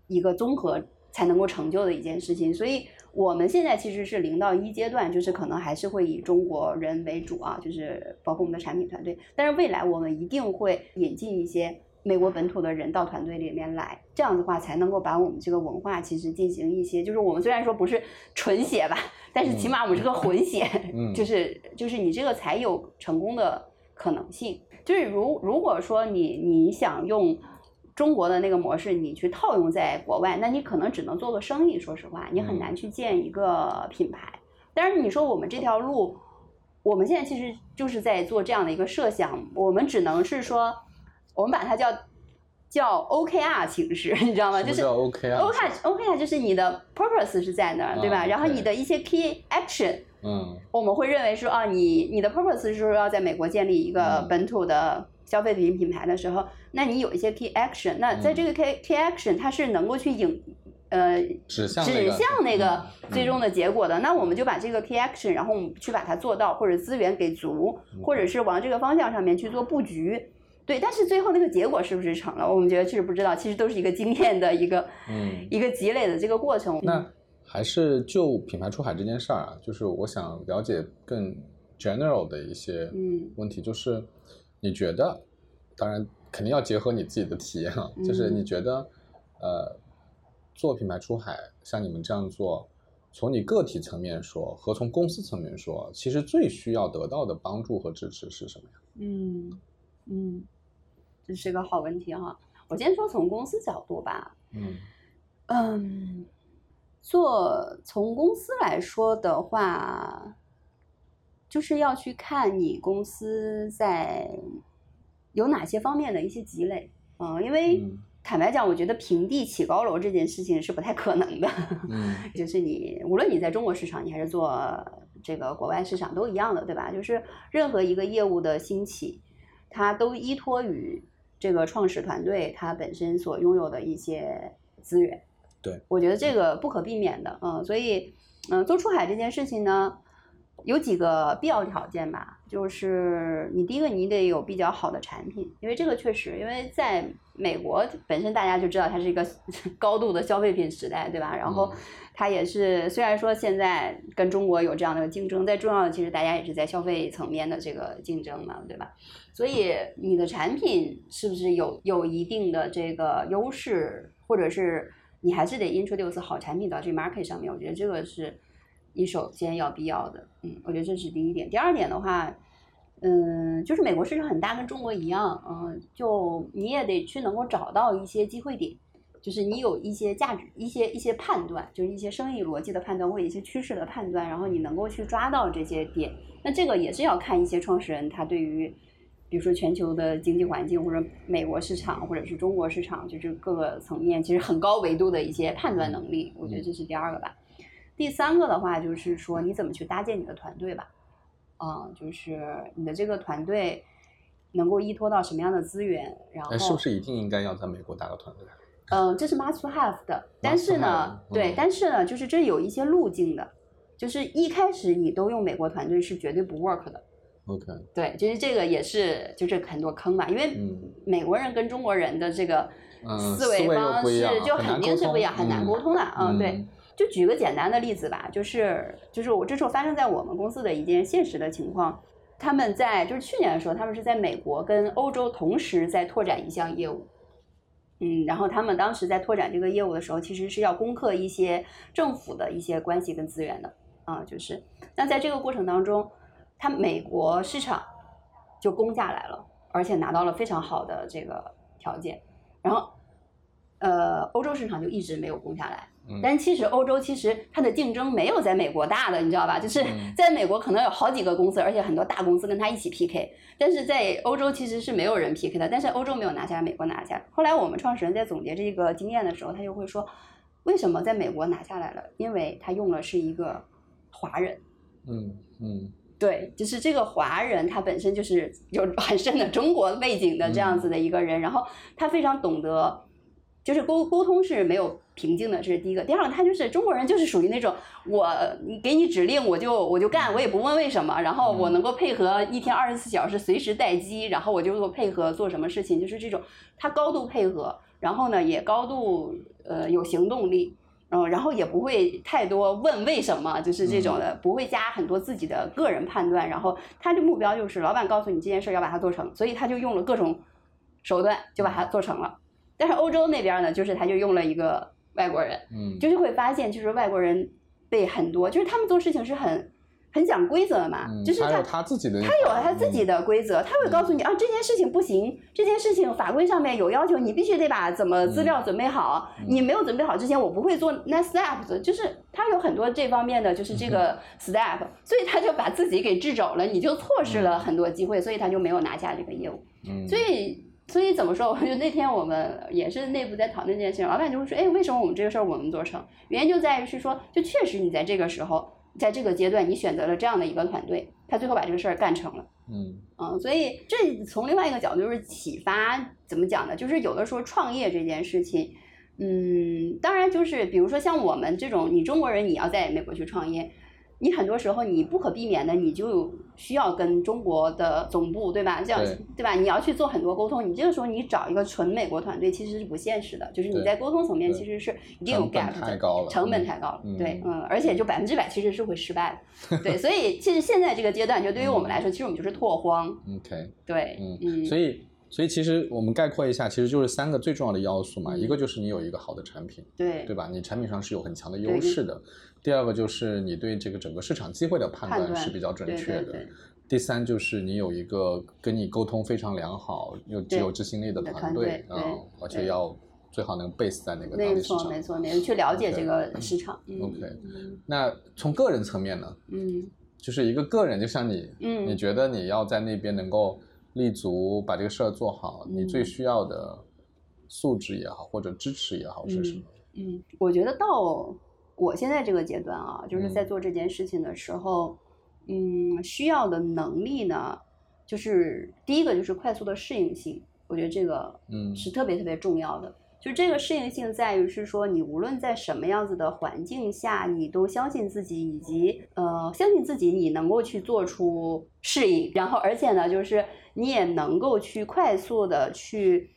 一个综合才能够成就的一件事情，所以。我们现在其实是零到一阶段，就是可能还是会以中国人为主啊，就是包括我们的产品团队。但是未来我们一定会引进一些美国本土的人到团队里面来，这样的话才能够把我们这个文化其实进行一些，就是我们虽然说不是纯血吧，但是起码我们是个混血，嗯就是就是你这个才有成功的可能性。就是如如果说你你想用。中国的那个模式，你去套用在国外，那你可能只能做个生意。说实话，你很难去建一个品牌。但是你说我们这条路，我们现在其实就是在做这样的一个设想，我们只能是说，我们把它叫叫 OKR 形式，你知道吗？就是什么叫 OKR，OKR OKR 就是你的 purpose 是在那儿，对吧？啊然后你的一些 key action，嗯我们会认为说啊，你你的 purpose 是说要在美国建立一个嗯本土的消费品品牌的时候，那你有一些 key action，那在这个 key key action 它是能够去影呃指向那个指向那个嗯。最终的结果的，那我们就把这个 key action，然后我们去把它做到，或者资源给足，嗯。或者是往这个方向上面去做布局。对，但是最后那个结果是不是成了，我们觉得确实不知道，其实都是一个经验的一个嗯。一个积累的这个过程。那还是就品牌出海这件事儿啊，就是我想了解更 general 的一些嗯。问题，就是你觉得，当然肯定要结合你自己的体验啊，就是嗯你觉得，呃，做品牌出海像你们这样做，从你个体层面说和从公司层面说，其实最需要得到的帮助和支持是什么呀？嗯嗯，这是个好问题哈。我先说从公司角度吧，嗯嗯，做从公司来说的话，就是要去看你公司在有哪些方面的一些积累。嗯，因为嗯坦白讲，我觉得平地起高楼这件事情是不太可能的。嗯 就是你无论你在中国市场，你还是做这个国外市场都一样的，对吧？就是任何一个业务的兴起，它都依托于这个创始团队它本身所拥有的一些资源。对，我觉得这个不可避免的，嗯，所以，嗯，做出海这件事情呢，有几个必要条件吧，就是你第一个你得有比较好的产品，因为这个确实，因为在美国本身大家就知道它是一个 高度的消费品时代，对吧？然后嗯它也是虽然说现在跟中国有这样的竞争，但重要的其实大家也是在消费层面的这个竞争嘛，对吧？所以你的产品是不是有有一定的这个优势，或者是你还是得 introduce 好产品到这 market 上面？我觉得这个是你首先要必要的。嗯，我觉得这是第一点。第二点的话，嗯，就是美国市场很大，跟中国一样，嗯，就你也得去能够找到一些机会点。就是你有一些价值、一些一些判断，就是一些生意逻辑的判断或者一些趋势的判断，然后你能够去抓到这些点。那这个也是要看一些创始人他对于，比如说全球的经济环境或者美国市场或者是中国市场，就是各个层面其实很高维度的一些判断能力。我觉得这是第二个吧。第三个的话就是说你怎么去搭建你的团队吧，啊、就是你的这个团队能够依托到什么样的资源，然后哎，是不是一定应该要在美国搭个团队？嗯，这是 must have 的，但是呢，对嗯，但是呢，就是这有一些路径的，就是一开始你都用美国团队是绝对不 work 的，OK，对，就是这个也是就是很多坑嘛，因为嗯美国人跟中国人的这个嗯思维方式就肯定是不一样，很难嗯沟通的。嗯，对嗯。就举个简单的例子吧，就是就是我这是我发生在我们公司的一件现实的情况。他们在就是去年的时候，他们是在美国跟欧洲同时在拓展一项业务。嗯，然后他们当时在拓展这个业务的时候，其实是要攻克一些政府的一些关系跟资源的啊，就是那在这个过程当中，他美国市场就攻下来了，而且拿到了非常好的这个条件，然后呃，欧洲市场就一直没有攻下来。嗯但其实欧洲其实它的竞争没有在美国大的，你知道吧？就是嗯在美国可能有好几个公司，而且很多大公司跟它一起 PK，但是在欧洲其实是没有人 PK 的。但是欧洲没有拿下，美国拿下。后来我们创始人在总结这个经验的时候，他就会说，为什么在美国拿下来了？因为他用了是一个华人。嗯嗯对，就是这个华人，他本身就是有很深的中国背景的这样子的一个人，然后他非常懂得，就是沟沟通是没有瓶颈的，这是第一个。第二个，他就是中国人，就是属于那种我给你指令我就我就干，我也不问为什么，然后我能够配合一天二十四小时随时待机，然后我就做配合做什么事情，就是这种他高度配合，然后呢也高度呃有行动力。嗯，然后也不会太多问为什么，就是这种的，不会加很多自己的个人判断。然后他的目标就是，老板告诉你这件事儿要把它做成，所以他就用了各种手段就把它做成了。但是欧洲那边呢，就是他就用了一个外国人，嗯，就是会发现，就是外国人被很多，就是他们做事情是很很讲规则的嘛，嗯就是他他有他自己的，他有他自己的规则，他会告诉你啊，这件事情不行，这件事情法规上面有要求，你必须得把怎么资料准备好。你没有准备好之前，我不会做 next steps，，就是他有很多这方面的，就是这个 step，所以他就把自己给制肘了，你就错失了很多机会，所以他就没有拿下这个业务。嗯，所以，所以怎么说？我就那天我们也是内部在讨论这件事情，老板就会说：“哎，为什么我们这个事儿我们做成？原因就在于是说，就确实你在这个时候，在这个阶段，你选择了这样的一个团队，他最后把这个事儿干成了。嗯嗯，所以这从另外一个角度就是启发，怎么讲呢？就是有的时候创业这件事情，嗯，当然就是比如说像我们这种，你中国人你要在美国去创业，你很多时候你不可避免的，你就需要跟中国的总部，对吧？这样对对吧？你要去做很多沟通，你这个时候你找一个纯美国团队其实是不现实的，就是你在沟通层面其实是一定有 gap 的，太高了成本嗯太高了，嗯对，嗯，而且就百分之百其实是会失败的，对，所以其实现在这个阶段，就对于我们来说，其实我们就是拓荒，，OK，对，嗯嗯，所以所以其实我们概括一下，其实就是三个最重要的要素嘛，嗯一个就是你有一个好的产品，对对吧？你产品上是有很强的优势的。第二个就是你对这个整个市场机会的判判断断是比较准确的。对对第三就是你有一个跟你沟通非常良好又具有执行力的的团团队啊对，而且要最好能 base 在那个当地市场。错没。错，没错，去了解这个市场，嗯。OK 嗯那从个人层面呢，嗯。就是一个个人，就像你，嗯。你觉得你要在那边能够立足，把这个事儿做好，你嗯。最需要的素质也好，或者支持也好是什么？嗯，我觉得到我现在这个阶段啊，就是在嗯。做这件事情的时候，嗯，需要的能力呢，就是第一个就是快速的适应性，我觉得这个嗯。是特别特别重要的。就这个适应性在于是说，你无论在什么样子的环境下，你都相信自己，以及呃相信自己，你能够去做出适应，然后而且呢，就是你也能够去快速的去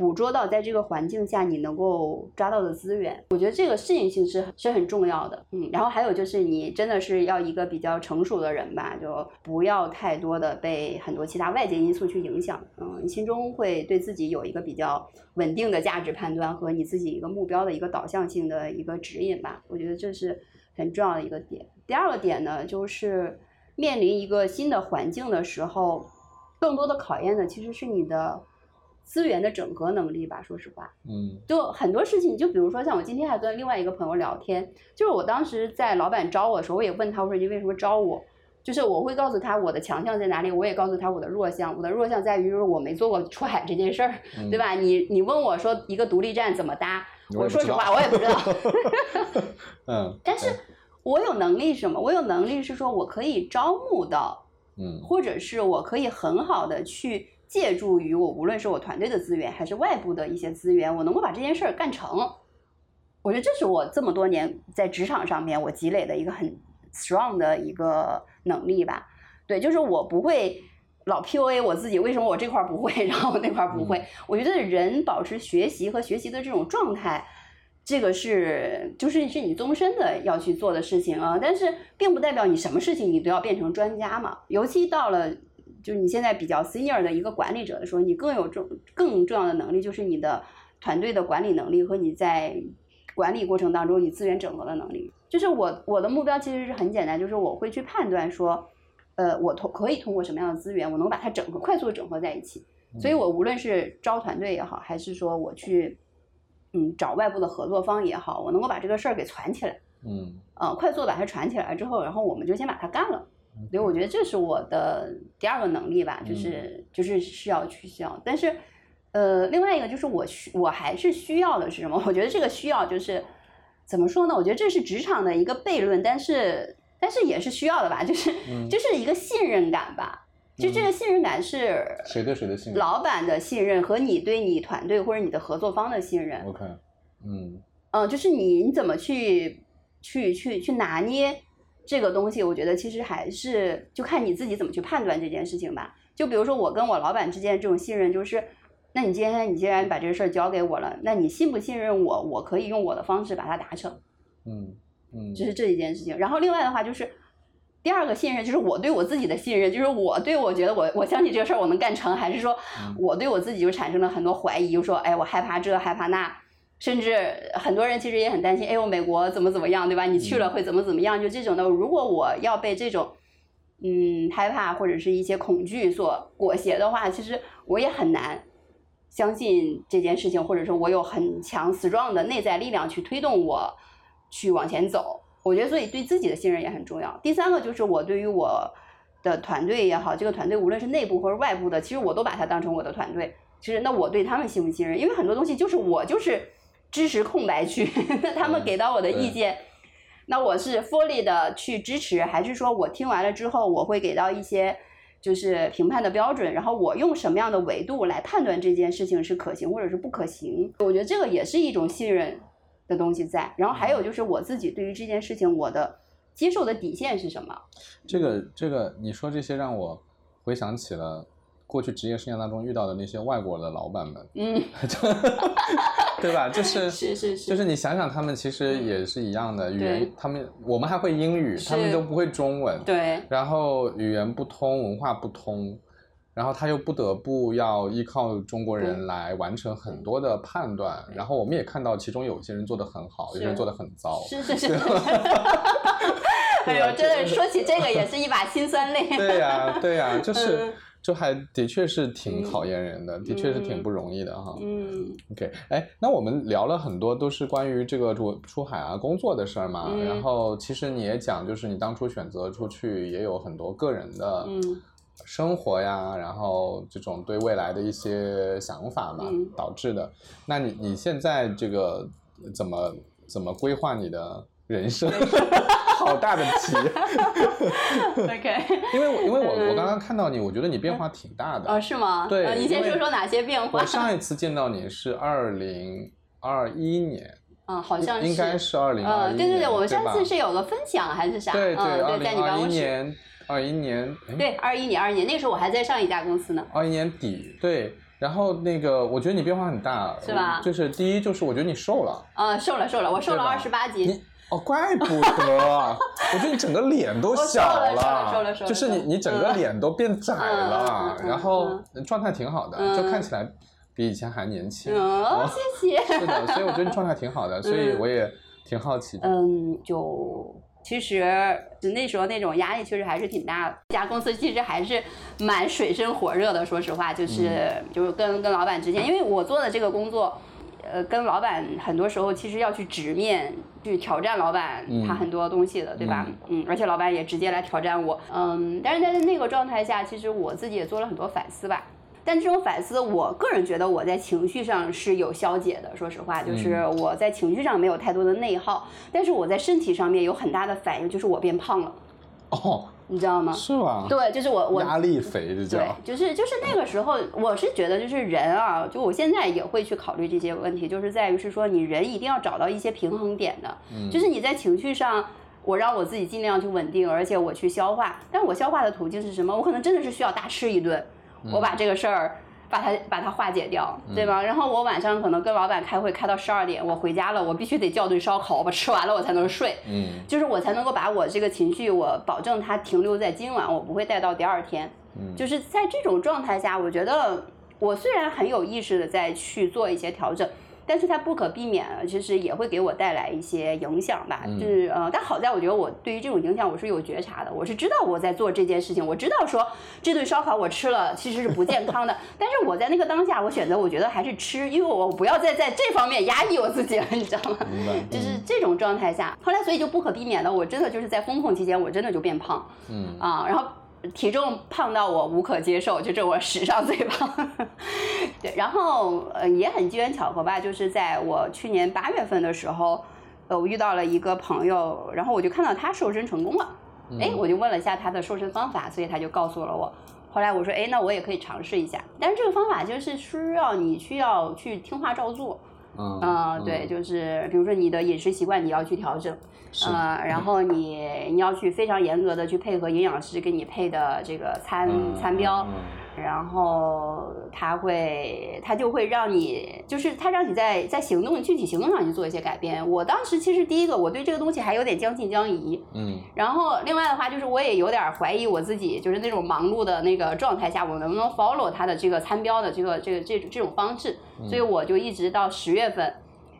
捕捉到在这个环境下你能够抓到的资源。我觉得这个适应性是是很重要的，嗯，然后还有就是你真的是要一个比较成熟的人吧，就不要太多的被很多其他外界因素去影响，嗯，你心中会对自己有一个比较稳定的价值判断和你自己一个目标的一个导向性的一个指引吧，我觉得这是很重要的一个点。第二个点呢，就是面临一个新的环境的时候，更多的考验的其实是你的资源的整合能力吧。说实话，嗯就很多事情，就比如说像我今天还跟另外一个朋友聊天，就是我当时在老板招我的时候，我也问他，我说你为什么招我？就是我会告诉他我的强项在哪里，我也告诉他我的弱项。我的弱项在于就是我没做过出海这件事儿，嗯对吧？你你问我说一个独立站怎么搭，我说实话我也不知道。嗯，但是我有能力什么？我有能力是说我可以招募到嗯或者是我可以很好的去借助于我无论是我团队的资源还是外部的一些资源，我能够把这件事儿干成。我觉得这是我这么多年在职场上面我积累的一个很 strong 的一个能力吧。对，就是我不会老 PUA 我自己，为什么我这块儿不会，然后我那块儿不会？嗯我觉得人保持学习和学习的这种状态，这个是就是是你终身的要去做的事情啊。但是并不代表你什么事情你都要变成专家嘛。尤其到了就是你现在比较 senior 的一个管理者的时候，你更有重更重要的能力就是你的团队的管理能力和你在管理过程当中你资源整合的能力。就是我我的目标其实是很简单，就是我会去判断说，呃，我通可以通过什么样的资源，我能把它整合快速的整合在一起。所以我无论是招团队也好，还是说我去嗯找外部的合作方也好，我能够把这个事儿给攒起来。嗯呃，快速地把它传起来之后，然后我们就先把它干了。所以我觉得这是我的第二个能力吧，就是就是需要去需要，但是呃，另外一个就是我需我还是需要的是什么？我觉得这个需要就是怎么说呢？我觉得这是职场的一个悖论，但是但是也是需要的吧，就是嗯 就是一个信任感吧。就这个信任感是谁对谁的信任老板的信任和你对你团队或者你的合作方的信任。？OK，嗯嗯，就是你你怎么去去去去拿捏这个东西，我觉得其实还是就看你自己怎么去判断这件事情吧。就比如说我跟我老板之间这种信任，就是，那你今天你既然把这个事儿交给我了，那你信不信任我？我可以用我的方式把它达成，嗯嗯，就是这一件事情。然后另外的话就是。第二个信任就是我对我自己的信任，就是我对我觉得我我相信这个事儿我能干成，还是说嗯我对我自己就产生了很多怀疑，就说哎我害怕这害怕那，甚至很多人其实也很担心，哎呦美国怎么怎么样，对吧？你去了会怎么怎么样？就这种的，如果我要被这种嗯害怕或者是一些恐惧所裹挟的话，其实我也很难相信这件事情，或者说我有很强 strong 的内在力量去推动我去往前走。我觉得，所以对自己的信任也很重要。第三个就是我对于我的团队也好，这个团队无论是内部或者外部的，其实我都把它当成我的团队。其实，那我对他们信不信任？因为很多东西就是我就是知识空白区，那 他们嗯给到我的意见，那我是 fully 的去支持，还是说我听完了之后，我会给到一些就是评判的标准，然后我用什么样的维度来判断这件事情是可行或者是不可行？我觉得这个也是一种信任的东西在。然后还有就是我自己对于这件事情我的接受的底线是什么？这个这个，你说这些让我回想起了过去职业生涯当中遇到的那些外国的老板们，嗯，对吧？就是 是是是。就是你想想，他们其实也是一样的语言，他们我们还会英语，他们都不会中文，对，然后语言不通，文化不通，然后他又不得不要依靠中国人来完成很多的判断，然后我们也看到其中有些人做得很好，有些人做得很糟，是 是是。哎呦，真的说起这个也是一把辛酸泪。对呀、对呀、就是嗯就还的确是挺嗯。考验人的，的确是挺嗯。不容易的哈。嗯。OK，哎，那我们聊了很多都是关于这个出出海啊工作的事儿嘛，嗯。然后其实你也讲，就是你当初选择出去也有很多个人的嗯。生活呀，然后这种对未来的一些想法嘛、嗯。导致的。那你你现在这个怎么怎么规划你的人生？好大的题，，OK，因为我因为我我嗯刚刚看到你，我觉得你变化挺大的。哦，是吗？对呃你先说说哪些变化我？上一次见到你是二零二一年，嗯，好像是，应该是二零二呃，一对对对，我们上次是有个分享还是啥？对对，嗯，二对，在零二一你办公室。年，二一年，哎对，二一年，二一年，那个时候我还在上一家公司呢。二一年底，对。然后那个，我觉得你变化很大，是吧就是第一，就是我觉得你瘦了，啊，瘦了瘦了，我瘦了二十八斤你。哦，怪不得，我觉得你整个脸都小了就是你你整个脸都变窄了，然后状态挺好的，嗯就看起来比以前还年轻。哦，谢谢。是的，所以我觉得你状态挺好的，所以嗯我也挺好奇的。嗯，就其实就那时候那种压力确实还是挺大的。这家公司其实还是蛮水深火热的，说实话，就是、嗯就是跟跟老板之间，因为我做的这个工作。呃，跟老板很多时候其实要去直面，去挑战老板嗯他很多东西的，对吧？嗯，而且老板也直接来挑战我，嗯，但是在那个状态下，其实我自己也做了很多反思吧。但这种反思，我个人觉得我在情绪上是有消解的。说实话，就是嗯我在情绪上没有太多的内耗，但是我在身体上面有很大的反应，就是我变胖了，哦，你知道吗？是吗？对，就是我我压力肥这对叫。，就是就是那个时候，我是觉得就是人啊，就我现在也会去考虑这些问题，就是在于是说你人一定要找到一些平衡点的，嗯就是你在情绪上我让我自己尽量去稳定，而且我去消化。但我消化的途径是什么？我可能真的是需要大吃一顿，我把这个事儿把它把它化解掉，对吧？然后我晚上可能跟老板开会开到十二点，我回家了，我必须得叫顿烧烤，我吃 完了我才能睡。嗯就是我才能够把我这个情绪，我保证它停留在今晚，我不会带到第二天。嗯就是在这种状态下，我觉得我虽然很有意识的在去做一些调整，但是它不可避免的，其实也会给我带来一些影响吧。嗯就是呃，但好在我觉得我对于这种影响我是有觉察的，我是知道我在做这件事情，我知道说这顿烧烤我吃了其实是不健康的，但是我在那个当下，我选择我觉得还是吃，因为我不要再在这方面压抑我自己了，你知道吗？就是这种状态下，后来所以就不可避免的，我真的就是在风控期间，我真的就变胖嗯啊，然后体重胖到我无可接受，就这我史上最胖。对，然后呃也很机缘巧合吧，就是在我去年八月份的时候，呃我遇到了一个朋友，然后我就看到他瘦身成功了，哎，嗯我就问了一下他的瘦身方法，所以他就告诉了我。后来我说，哎，那我也可以尝试一下，但是这个方法就是需要你需要去听话照做，嗯嗯，对，就是比如说你的饮食习惯你要去调整，是呃，然后你你要去非常严格的去配合营养师给你配的这个餐、嗯餐标，嗯然后他会他就会让你，就是他让你在在行动具体行动上去做一些改变。我当时其实第一个我对这个东西还有点将信将疑，嗯然后另外的话就是我也有点怀疑我自己，就是那种忙碌的那个状态下，我能不能 follow 他的这个参标的这个这个这这种方式，所以我就一直到十月份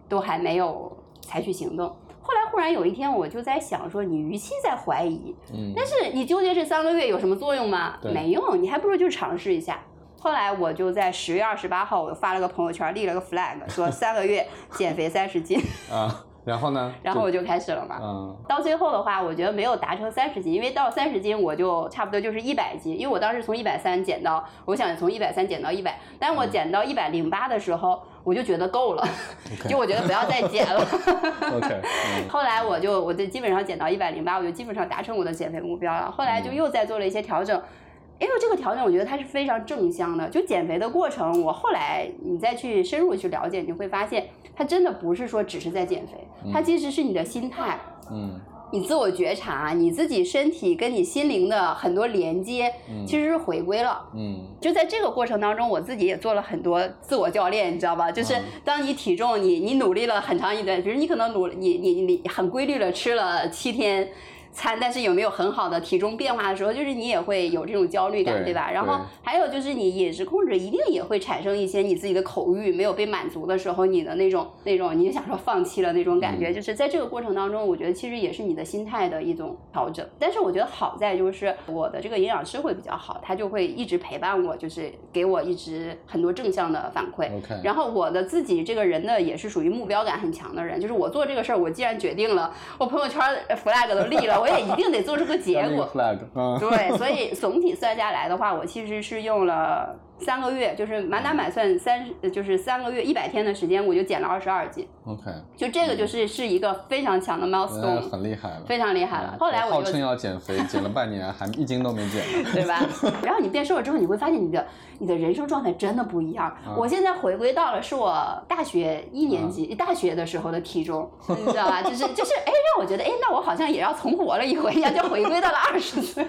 都还没有采取行动。后来忽然有一天，我就在想说，你与其在怀疑，嗯，但是你纠结这三个月有什么作用吗？对没用，你还不如就尝试一下。后来我就在十月二十八号，我发了个朋友圈，立了个 flag，说三个月 减肥三十斤，啊，然后呢？然后我就开始了嘛。嗯到最后的话，我觉得没有达成三十斤，因为到三十斤我就差不多就是一百斤，因为我当时从一百三减到，我想从一百三减到一百，但我减到一百零八的时候，我就觉得够了，就我觉得不要再减了。后来我就我就基本上减到一百零八，我就基本上达成我的减肥目标了。后来就又再做了一些调整。因为这个调整，我觉得它是非常正向的。就减肥的过程，我后来你再去深入去了解，你会发现，它真的不是说只是在减肥，它其实是你的心态，嗯你自我觉察，你自己身体跟你心灵的很多连接，其实是回归了。嗯就在这个过程当中，我自己也做了很多自我教练，你知道吧？就是嗯当你体重你你努力了很长一段，比如你可能努你你你很规律的吃了七天。餐，但是有没有很好的体重变化的时候，就是你也会有这种焦虑感，对对吧？然后还有就是你饮食控制一定也会产生一些你自己的口欲没有被满足的时候，你的那种那种你就想说放弃了那种感觉，嗯就是在这个过程当中，我觉得其实也是你的心态的一种调整。但是我觉得好在就是我的这个营养师会比较好，他就会一直陪伴我，就是给我一直很多正向的反馈。然后我的自己这个人呢，也是属于目标感很强的人，就是我做这个事儿，我既然决定了，我朋友圈 flag 都立了，我也一定得做出个结果。对，所以总体 算下来的话，我其实是用了三个月，就是满打满算三十，就是三个月一百天的时间，我就减了二十二斤。，OK，就这个就是是一个非常强的 milestone，很厉害了。非常厉害了。后来我就号称要减肥，减了半年还一斤都没减。对吧？然后你变瘦了之后，你会发现你的你的人生状态真的不一样。我现在回归到了是我大学一年级、大学的时候的体重，你知道吧？就是就是哎，让我觉得哎，那我好像也要重活了一回一样，就回归到了二十岁。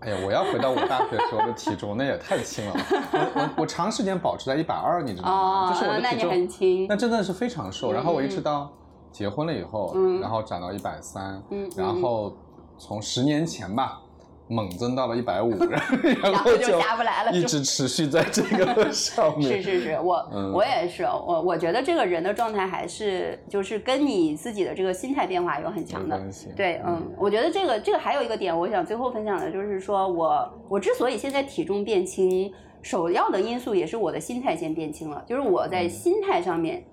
哎呀，我要回到我大学时候的体重，那也太轻了。我我我长时间保持在一百二，你知道吗？哦就是我，的那你体重，很轻。那真的是非常瘦。然后我一直嗯到结婚了以后，嗯然后长到一百三嗯，然后从十年前吧。猛增到了一百五，然然后就就下不来了一直持续在这个 上面。是是是，我、嗯我也是，我我觉得这个人的状态还是就是跟你自己的这个心态变化有很强的有关系。对，嗯，我觉得这个这个还有一个点，我想最后分享的就是说我我之所以现在体重变轻，首要的因素也是我的心态先变轻了，就是我在心态上面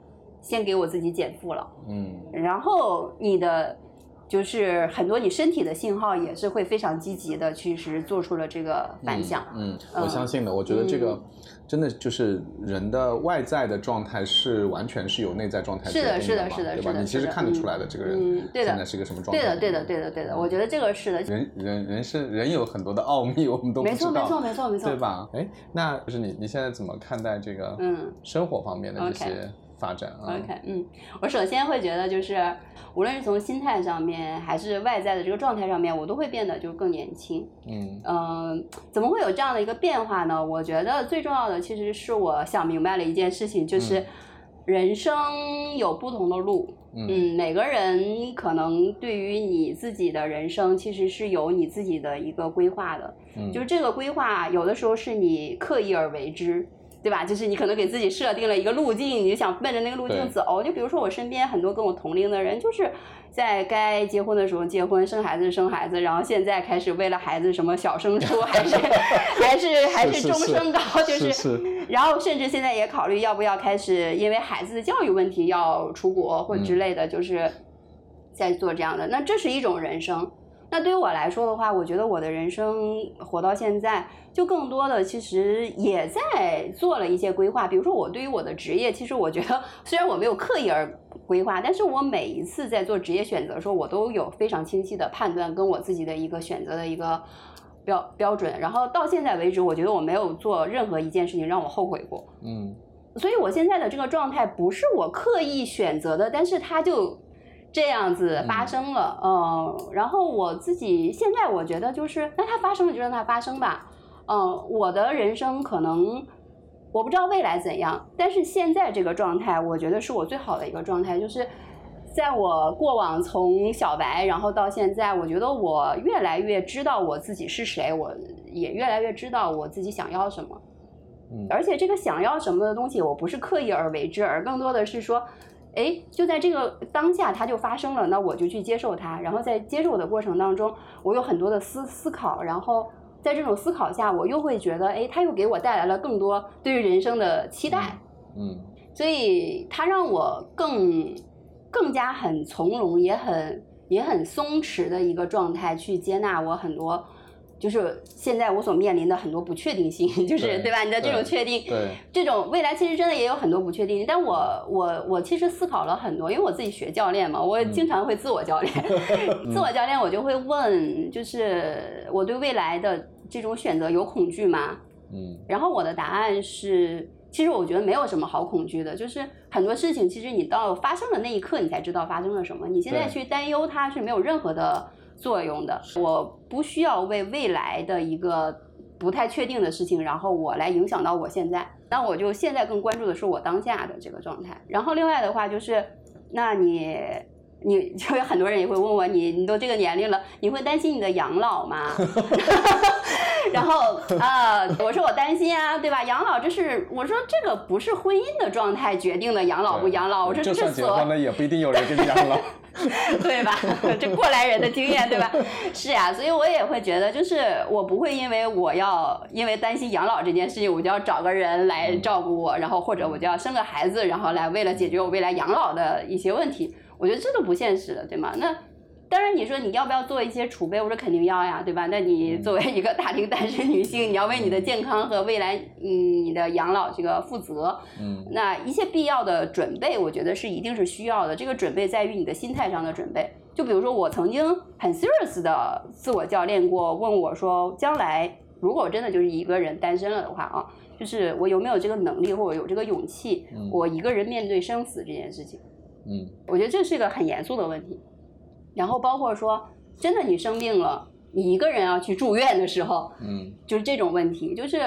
先给我自己减负了，嗯然后你的。就是很多你身体的信号也是会非常积极的，其实做出了这个反响。嗯，嗯我相信的。我觉得这个真的就是人的外在的状态是完全是由内在状态是的是的对吧？是的是的你其实看得出来的，这个人现在是个什么状态？对的，对的，对的，对的，我觉得这个是的。人人人是人有很多的奥秘，我们都不没错，知道，没错，没错，没错。对？吧？哎，那就是你你现在怎么看待这个嗯生活方面的这些发展啊。OK，嗯，我首先会觉得就是，无论是从心态上面，还是外在的这个状态上面，我都会变得就更年轻。嗯嗯，怎么会有这样的一个变化呢？我觉得最重要的其实是我想明白了一件事情，就是嗯人生有不同的路。嗯嗯，每个人可能对于你自己的人生，其实是有你自己的一个规划的。嗯，就是这个规划，有的时候是你刻意而为之，对吧？就是你可能给自己设定了一个路径，你就想奔着那个路径走。就比如说我身边很多跟我同龄的人，就是在该结婚的时候结婚，生孩子生孩子，然后现在开始为了孩子什么小升初，还是还是还是终是是身高，就是是然后甚至现在也考虑要不要开始因为孩子的教育问题要出国或之类的，就是在做这样的。那这是一种人生。那对于我来说的话，我觉得我的人生活到现在，就更多的其实也在做了一些规划。比如说我对于我的职业，其实我觉得虽然我没有刻意而规划，但是我每一次在做职业选择的时候，我都有非常清晰的判断跟我自己的一个选择的一个标标准。然后到现在为止，我觉得我没有做任何一件事情让我后悔过。嗯所以我现在的这个状态不是我刻意选择的，但是它就这样子发生了，嗯，然后我自己现在我觉得就是，那它发生了就让它发生吧，嗯，我的人生可能我不知道未来怎样，但是现在这个状态，我觉得是我最好的一个状态，就是。在我过往从小白，然后到现在，我觉得我越来越知道我自己是谁，我也越来越知道我自己想要什么。嗯而且这个想要什么的东西，我不是刻意而为之，而更多的是说，哎，就在这个当下它就发生了，那我就去接受它。然后在接受的过程当中，我有很多的思思考，然后在这种思考下，我又会觉得，哎，它又给我带来了更多对于人生的期待。嗯所以它让我更更加很从容，也很也很松弛的一个状态去接纳我很多，就是现在我所面临的很多不确定性，就是对对吧？你的这种确定，对这种未来其实真的也有很多不确定，但我我我其实思考了很多，因为我自己学教练嘛，我经常会自我教练，自我教练我就会问，就是我对未来的这种选择有恐惧吗？嗯然后我的答案是，其实我觉得没有什么好恐惧的，就是很多事情其实你到发生的那一刻，你才知道发生了什么，你现在去担忧它是没有任何的作用的。我不需要为未来的一个不太确定的事情，然后我来影响到我现在。那我就现在更关注的是我当下的这个状态。然后另外的话就是，那你。你 就有很多人也会问我，你你都这个年龄了，你会担心你的养老吗？然后啊、我说我担心啊，对吧？养老这是我说这个不是婚姻的状态决定的养老不养老，我说就这婚了，也不一定有人给你养老。对吧？这过来人的经验，对吧？是呀，所以我也会觉得，就是我不会因为我要因为担心养老这件事情，我就要找个人来照顾我，然后或者我就要生个孩子，然后来为了解决我未来养老的一些问题，我觉得这都不现实的，对吗？那。当然，你说你要不要做一些储备？我说肯定要呀，对吧？那你作为一个大龄单身女性，你要为你的健康和未来，嗯，你的养老这个负责。嗯那一些必要的准备，我觉得是一定是需要的。这个准备在于你的心态上的准备。就比如说，我曾经很 serious 的自我教练过，问我说，将来如果我真的就是一个人单身了的话啊，就是我有没有这个能力或者有这个勇气，嗯我一个人面对生死这件事情。嗯我觉得这是一个很严肃的问题。然后包括说，真的你生病了，你一个人要去住院的时候，嗯就是这种问题，就是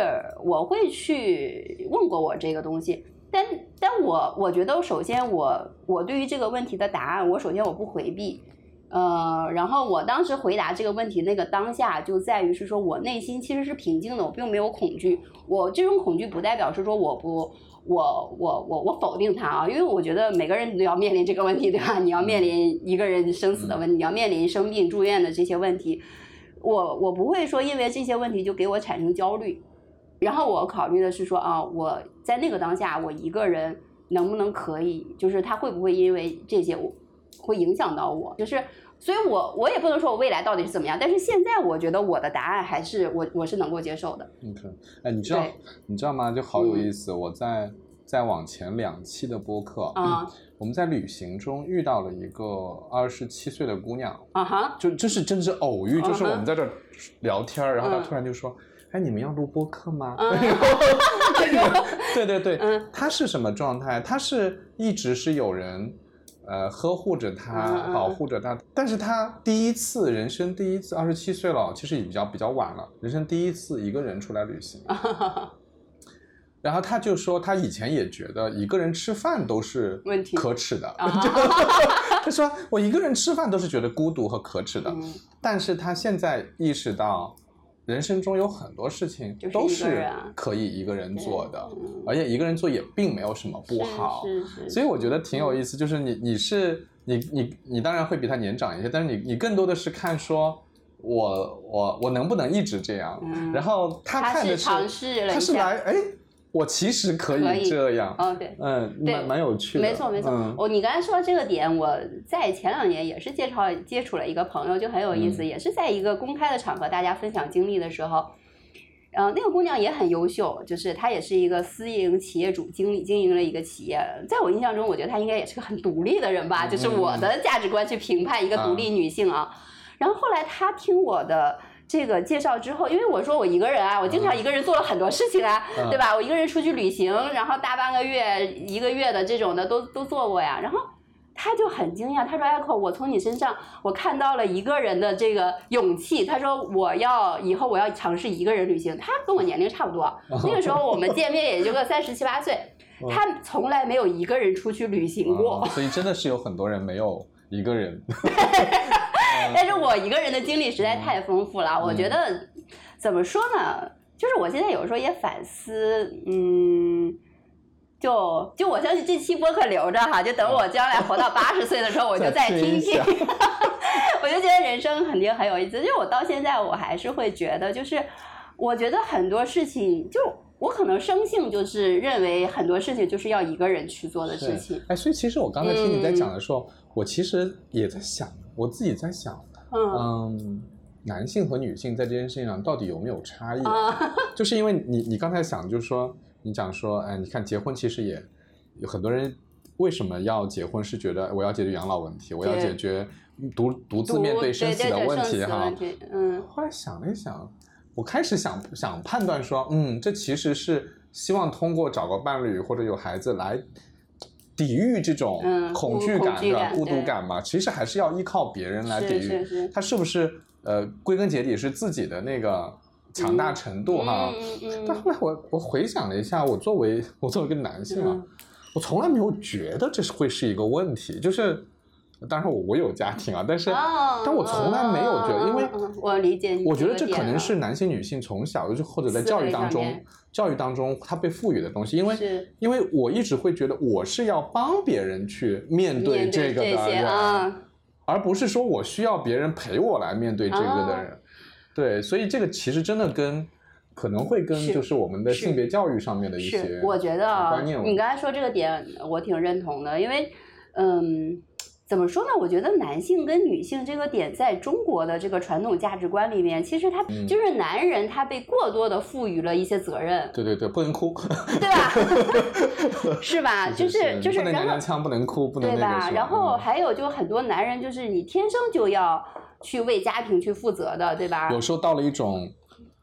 我会去问过我这个东西，但但我我觉得首先我我对于这个问题的答案，我首先我不回避，呃，然后我当时回答这个问题那个当下就在于是说我内心其实是平静的，我并没有恐惧，我这种恐惧不代表是说我不。我我我我否定他啊，因为我觉得每个人都要面临这个问题，对吧？你要面临一个人生死的问题，你要面临生病住院的这些问题，我我不会说因为这些问题就给我产生焦虑，然后我考虑的是说啊，我在那个当下，我一个人能不能可以，就是他会不会因为这些我会影响到我，就是，所以我我也不能说我未来到底是怎么样，但是现在我觉得我的答案还是我我是能够接受的。，OK，哎，你知道你知道吗？就好有嗯意思。我在在往前两期的播客，啊我们在旅行中遇到了一个二十七岁的姑娘，啊哈，就这是真是偶遇，就是我们在这儿聊天儿，然后她嗯突然就说：“哎，你们要录播客吗？嗯对对 对，嗯他是什么状态？他是一直是有人。呃，呵护着他，保护着他，但是他第一次人生第一次，二十七岁了，其实也比较比较晚了，人生第一次一个人出来旅行，然后他就说，他以前也觉得一个人吃饭都是问题可耻的，他说我一个人吃饭都是觉得孤独和可耻的，嗯。但是他现在意识到，人生中有很多事情都是可以一个人做的，嗯而且一个人做也并没有什么不好，所以我觉得挺有意思，就是你你是你你你当然会比他年长一些，但是你你更多的是看说。我我我能不能一直这样？嗯然后他看的是他是来哎，我其实可可以以这样，哦对。嗯，对蛮蛮有趣的，没错没错，嗯我、你刚才说这个点，我在前两年也是介绍接触了一个朋友，就很有意思，嗯也是在一个公开的场合，大家分享经历的时候，呃，那个姑娘也很优秀，就是她也是一个私营企业主，经理经营了一个企业，在我印象中，我觉得她应该也是个很独立的人吧，嗯就是我的价值观去评判一个独立女性啊。然后后来她听我的。这个介绍之后，因为我说我一个人啊，我经常一个人做了很多事情啊，嗯对吧？我一个人出去旅行，然后大半个月、一个月的这种的都都做过呀。然后他就很惊讶，他说：“Echo，我从你身上我看到了一个人的这个勇气。”他说：“我要以后我要尝试一个人旅行。”他跟我年龄差不多，那个时候我们见面也就个三十七八岁，他从来没有一个人出去旅行过。哦所以真的是有很多人没有一个人，但是我一个人的经历实在太丰富了，我嗯觉得怎么说呢？就是我现在有时候也反思，嗯，就就我相信这期播客留着哈，就等我将来活到八十岁的时候，我就再听听。我就觉得人生肯定很有意思，就我到现在我还是会觉得，就是我觉得很多事情就。我可能生性就是认为很多事情就是要一个人去做的事情，哎，所以其实我刚才听你在嗯讲的时候，我其实也在想，我自己在想，嗯嗯，男性和女性在这件事情上到底有没有差异？啊，就是因为你你刚才想，就是说你讲说，哎，你看结婚其实也有很多人为什么要结婚，是觉得我要解决养老问题，我要解决独独自面对对生死的问题哈嗯后来想了一想，我开始想想判断说，嗯，这其实是希望通过找个伴侣或者有孩子来抵御这种嗯恐惧感的孤独感嘛。其实还是要依靠别人来抵御。他是不是呃，归根结底是自己的那个强大程度哈？但后来我我回想了一下，我作为我作为一个男性啊，嗯我从来没有觉得这是会是一个问题，就是。当然我我有家庭啊，但是、哦但我从来没有觉得，因为我理解你我觉得这可能是男性女性从小就是或者在教育当中，教育当中他被赋予的东西，因为是因为我一直会觉得我是要帮别人去面对这个的人，啊，而不是说我需要别人陪我来面对这个的啊人。对，所以这个其实真的跟可能会跟就是我们的性别教育上面的一些是，我觉得你刚才说这个点，我挺认同的，因为，嗯，怎么说呢？我觉得男性跟女性这个点，在中国的这个传统价值观里面，其实他嗯就是男人，他被过多的赋予了一些责任，对对对，不能哭，对吧？是吧？就是就是，娘娘腔，不能哭，不能对吧？然后嗯还有就很多男人，就是你天生就要去为家庭去负责的，对吧？有时候到了一种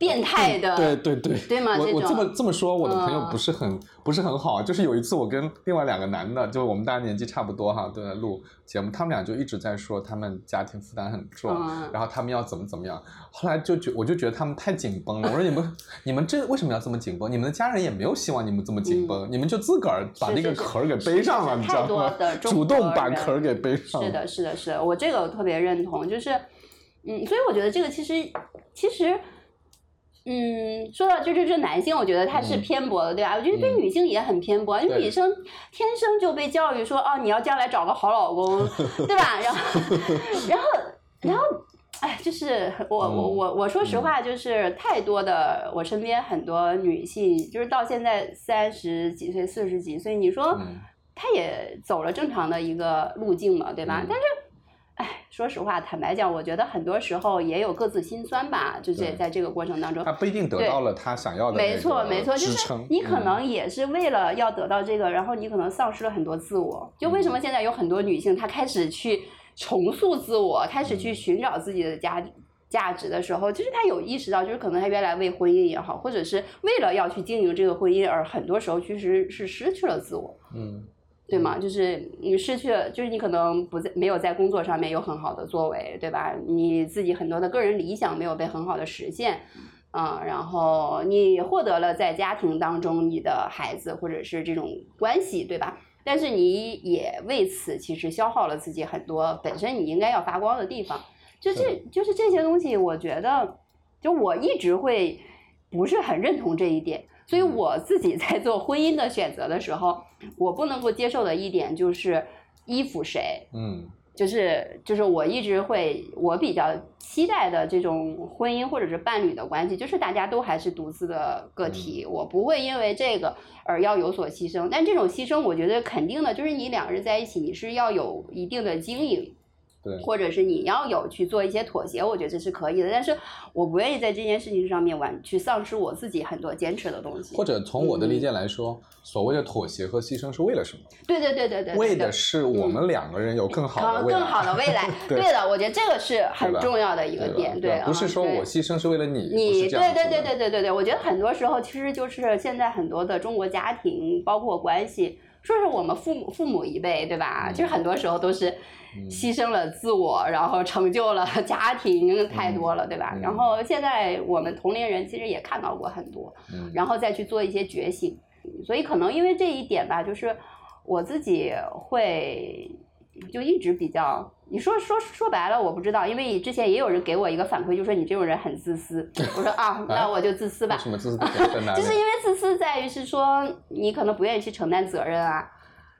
变态的，对对对，对吗我我这么这么说，我的朋友嗯不是很、不是很好啊。就是有一次我跟另外两个男的，就是我们大家年纪差不多哈，都在录节目，他们俩就一直在说他们家庭负担很重，嗯然后他们要怎么怎么样。后来就觉我就觉得他们太紧绷了。我说你们你们这为什么要这么紧绷？你们的家人也没有希望你们这么紧绷，你们就自个儿把那个壳儿给背上了，是是你知道吗主动把壳儿给背上了。是的，是的，是的，我这个我特别认同，就是，嗯，所以我觉得这个其实其实，嗯，说到就这这男性，我觉得他是嗯偏颇的，对吧？我觉得对嗯女性也很偏薄，因为女生天生就被教育说，哦，你要将来找个好老公，对吧？然后，然后，然后。哎，就是我我嗯我我说实话，就是太多的我身边很多女性，就是到现在三十几岁、四十几岁，你说嗯她也走了正常的一个路径嘛，对吧？嗯但是，哎，说实话，坦白讲，我觉得很多时候也有各自心酸吧，就是在这个过程当中他。不一定得到了他想要的没错没错，就是你可嗯。能也是为了要得到这个，然后你可能丧失了很多自我。就为什么现在有很多女性她开始去重塑自我，开始去嗯。寻找自己的价价值的时候，就是她有意识到，就是可能她原来为婚姻也好，或者是为了要去经营这个婚姻，而很多时候其实是失去了自我，嗯，对吗？就是你失去了，就是你可能不在没有在工作上面有很好的作为，对吧？你自己很多的个人理想没有被很好的实现，嗯，然后你获得了在家庭当中你的孩子或者是这种关系，对吧？但是你也为此其实消耗了自己很多本身你应该要发光的地方。就这就是这些东西，我觉得，就我一直会不是很认同这一点，所以我自己在做婚姻的选择的时候，我不能够接受的一点就是依附谁，嗯，就是就是我一直会我比较期待的这种婚姻或者是伴侣的关系，就是大家都还是独自的个体，我不会因为这个而要有所牺牲，但这种牺牲，我觉得肯定的就是你两个人在一起，你是要有一定的经营。对，或者是你要有去做一些妥协，我觉得这是可以的。但是我不愿意在这件事情上面完去丧失我自己很多坚持的东西。或者从我的理解来说，所谓的妥协和牺牲是为了什么？对对对对对，为的是我们两个人有更好的未来。更好的未来，对的，我觉得这个是很重要的一个点。对，不是说我牺牲是为了你。你对对对对对对对，我觉得很多时候其实就是现在很多的中国家庭，包括关系，说是我们父母父母一辈，对吧？其实很多时候都是。牺牲了自我，然后成就了 家庭，太多了，对吧？然后现在我们同龄人其实也看到过很多，然后再去做一些觉醒，所以可能因为这一点吧，就是我自己会就一直比较，你说说说白了，我不知道，因为之前也有人给我一个反馈，就说你这种人很自私，我说啊，那我就自私吧。什么自私？就是因为自私在于是说你可能不愿意去承担责任啊。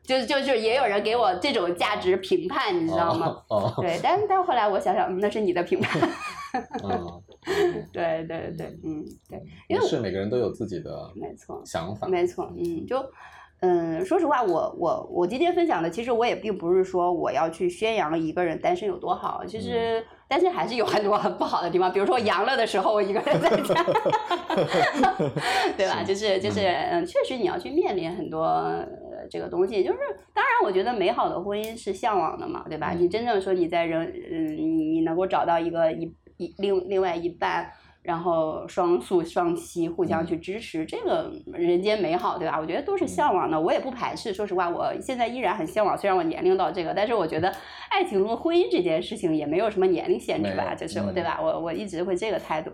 就就就也有人给我这种价值评判，你知道吗？哦。对，但但后来我想想，那是你的评判。嗯。对对对，嗯，对。因为是每个人都有自己的没错想法。没错，嗯，就嗯，说实话，我我我今天分享的，其实我也并不是说我要去宣扬一个人单身有多好，其实单身还是有很多很不好的地方，比如说阳了的时候，我一个人在家，对吧？就是就是嗯，确实你要去面临很多。呃这个东西就是，当然，我觉得美好的婚姻是向往的嘛，对吧？你真正说你在人，嗯，你你能够找到一个一一另另外一半，然后双宿双栖，互相去支持，这个人间美好，对吧？我觉得都是向往的，我也不排斥。说实话，我现在依然很向往，虽然我年龄到这个，但是我觉得爱情和婚姻这件事情也没有什么年龄限制吧，就是对吧？我我一直会这个态度，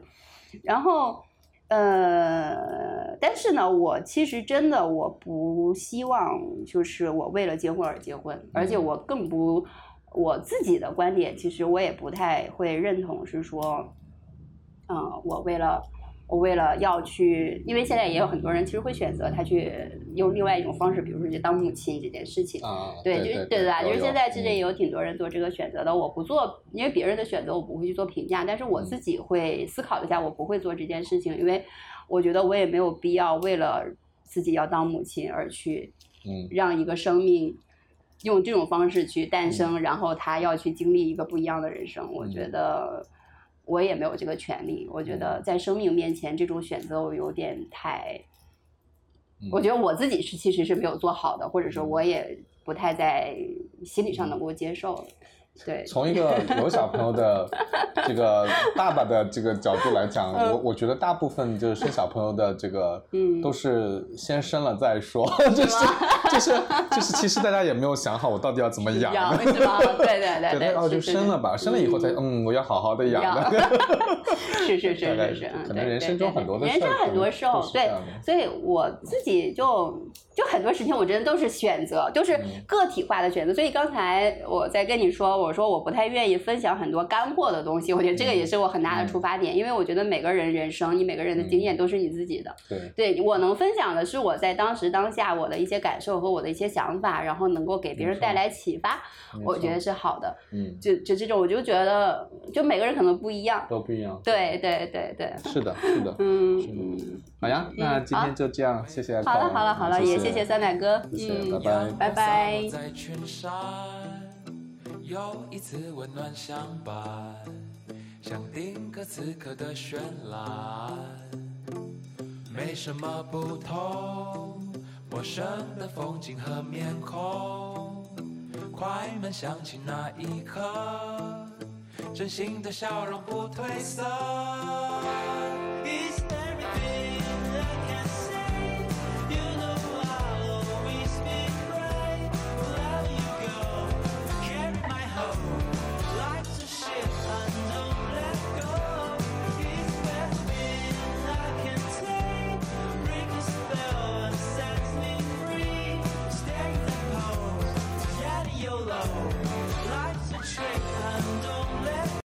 然后。呃，但是呢，我其实真的我不希望就是我为了结婚而结婚，而且我更不我自己的观点，其实我也不太会认同是说，嗯，我为了。我为了要去，因为现在也有很多人其实会选择他去用另外一种方式，比如说去当母亲这件事情。啊，对，就是对吧？就是现在其实也有挺多人做这个选择的。我不做，因为别人的选择我不会去做评价，但是我自己会思考一下，我不会做这件事情，因为我觉得我也没有必要为了自己要当母亲而去，嗯，让一个生命用这种方式去诞生，然后他要去经历一个不一样的人生。我觉得。我也没有这个权利，我觉得在生命面前这种选择我有点太，我觉得我自己是其实是没有做好的，或者说我也不太在心理上能够接受。对，从一个有小朋友的 这个爸爸的这个角度来讲，我我觉得大部分就是生小朋友的这个，嗯，都是先生了再说，就是就是就是，其实大家也没有想好我到底要怎么养？对对 对对，然后就生了吧，生了以后才嗯，我要好好的 养的，是是是是是，可能人生中很多的人生很多时候，对，所以我自己就。就很多事情，我真的都是选择，都是个体化的选择。所以刚才我在跟你说，我说我不太愿意分享很多干货的东西。我觉得这个也是我很大的出发点，因为我觉得每个人人生，你每个人的经验都是你自己的。对，对我能分享的是我在当时当下我的一些感受和我的一些想法，然后能够给别人带来启发，我觉得是好的。嗯，就就这种，我就觉得，就每个人可能不一样，都不一样。对对对对，是的，是的，嗯嗯。好呀，那今天就这样，谢谢。好了好了好了，也谢谢酸奶哥，嗯，拜拜拜拜。有一次温暖相伴，像定格此刻的绚烂，没什么不同，陌生的风景和面孔，快门响起那一刻。真心的笑容不褪色。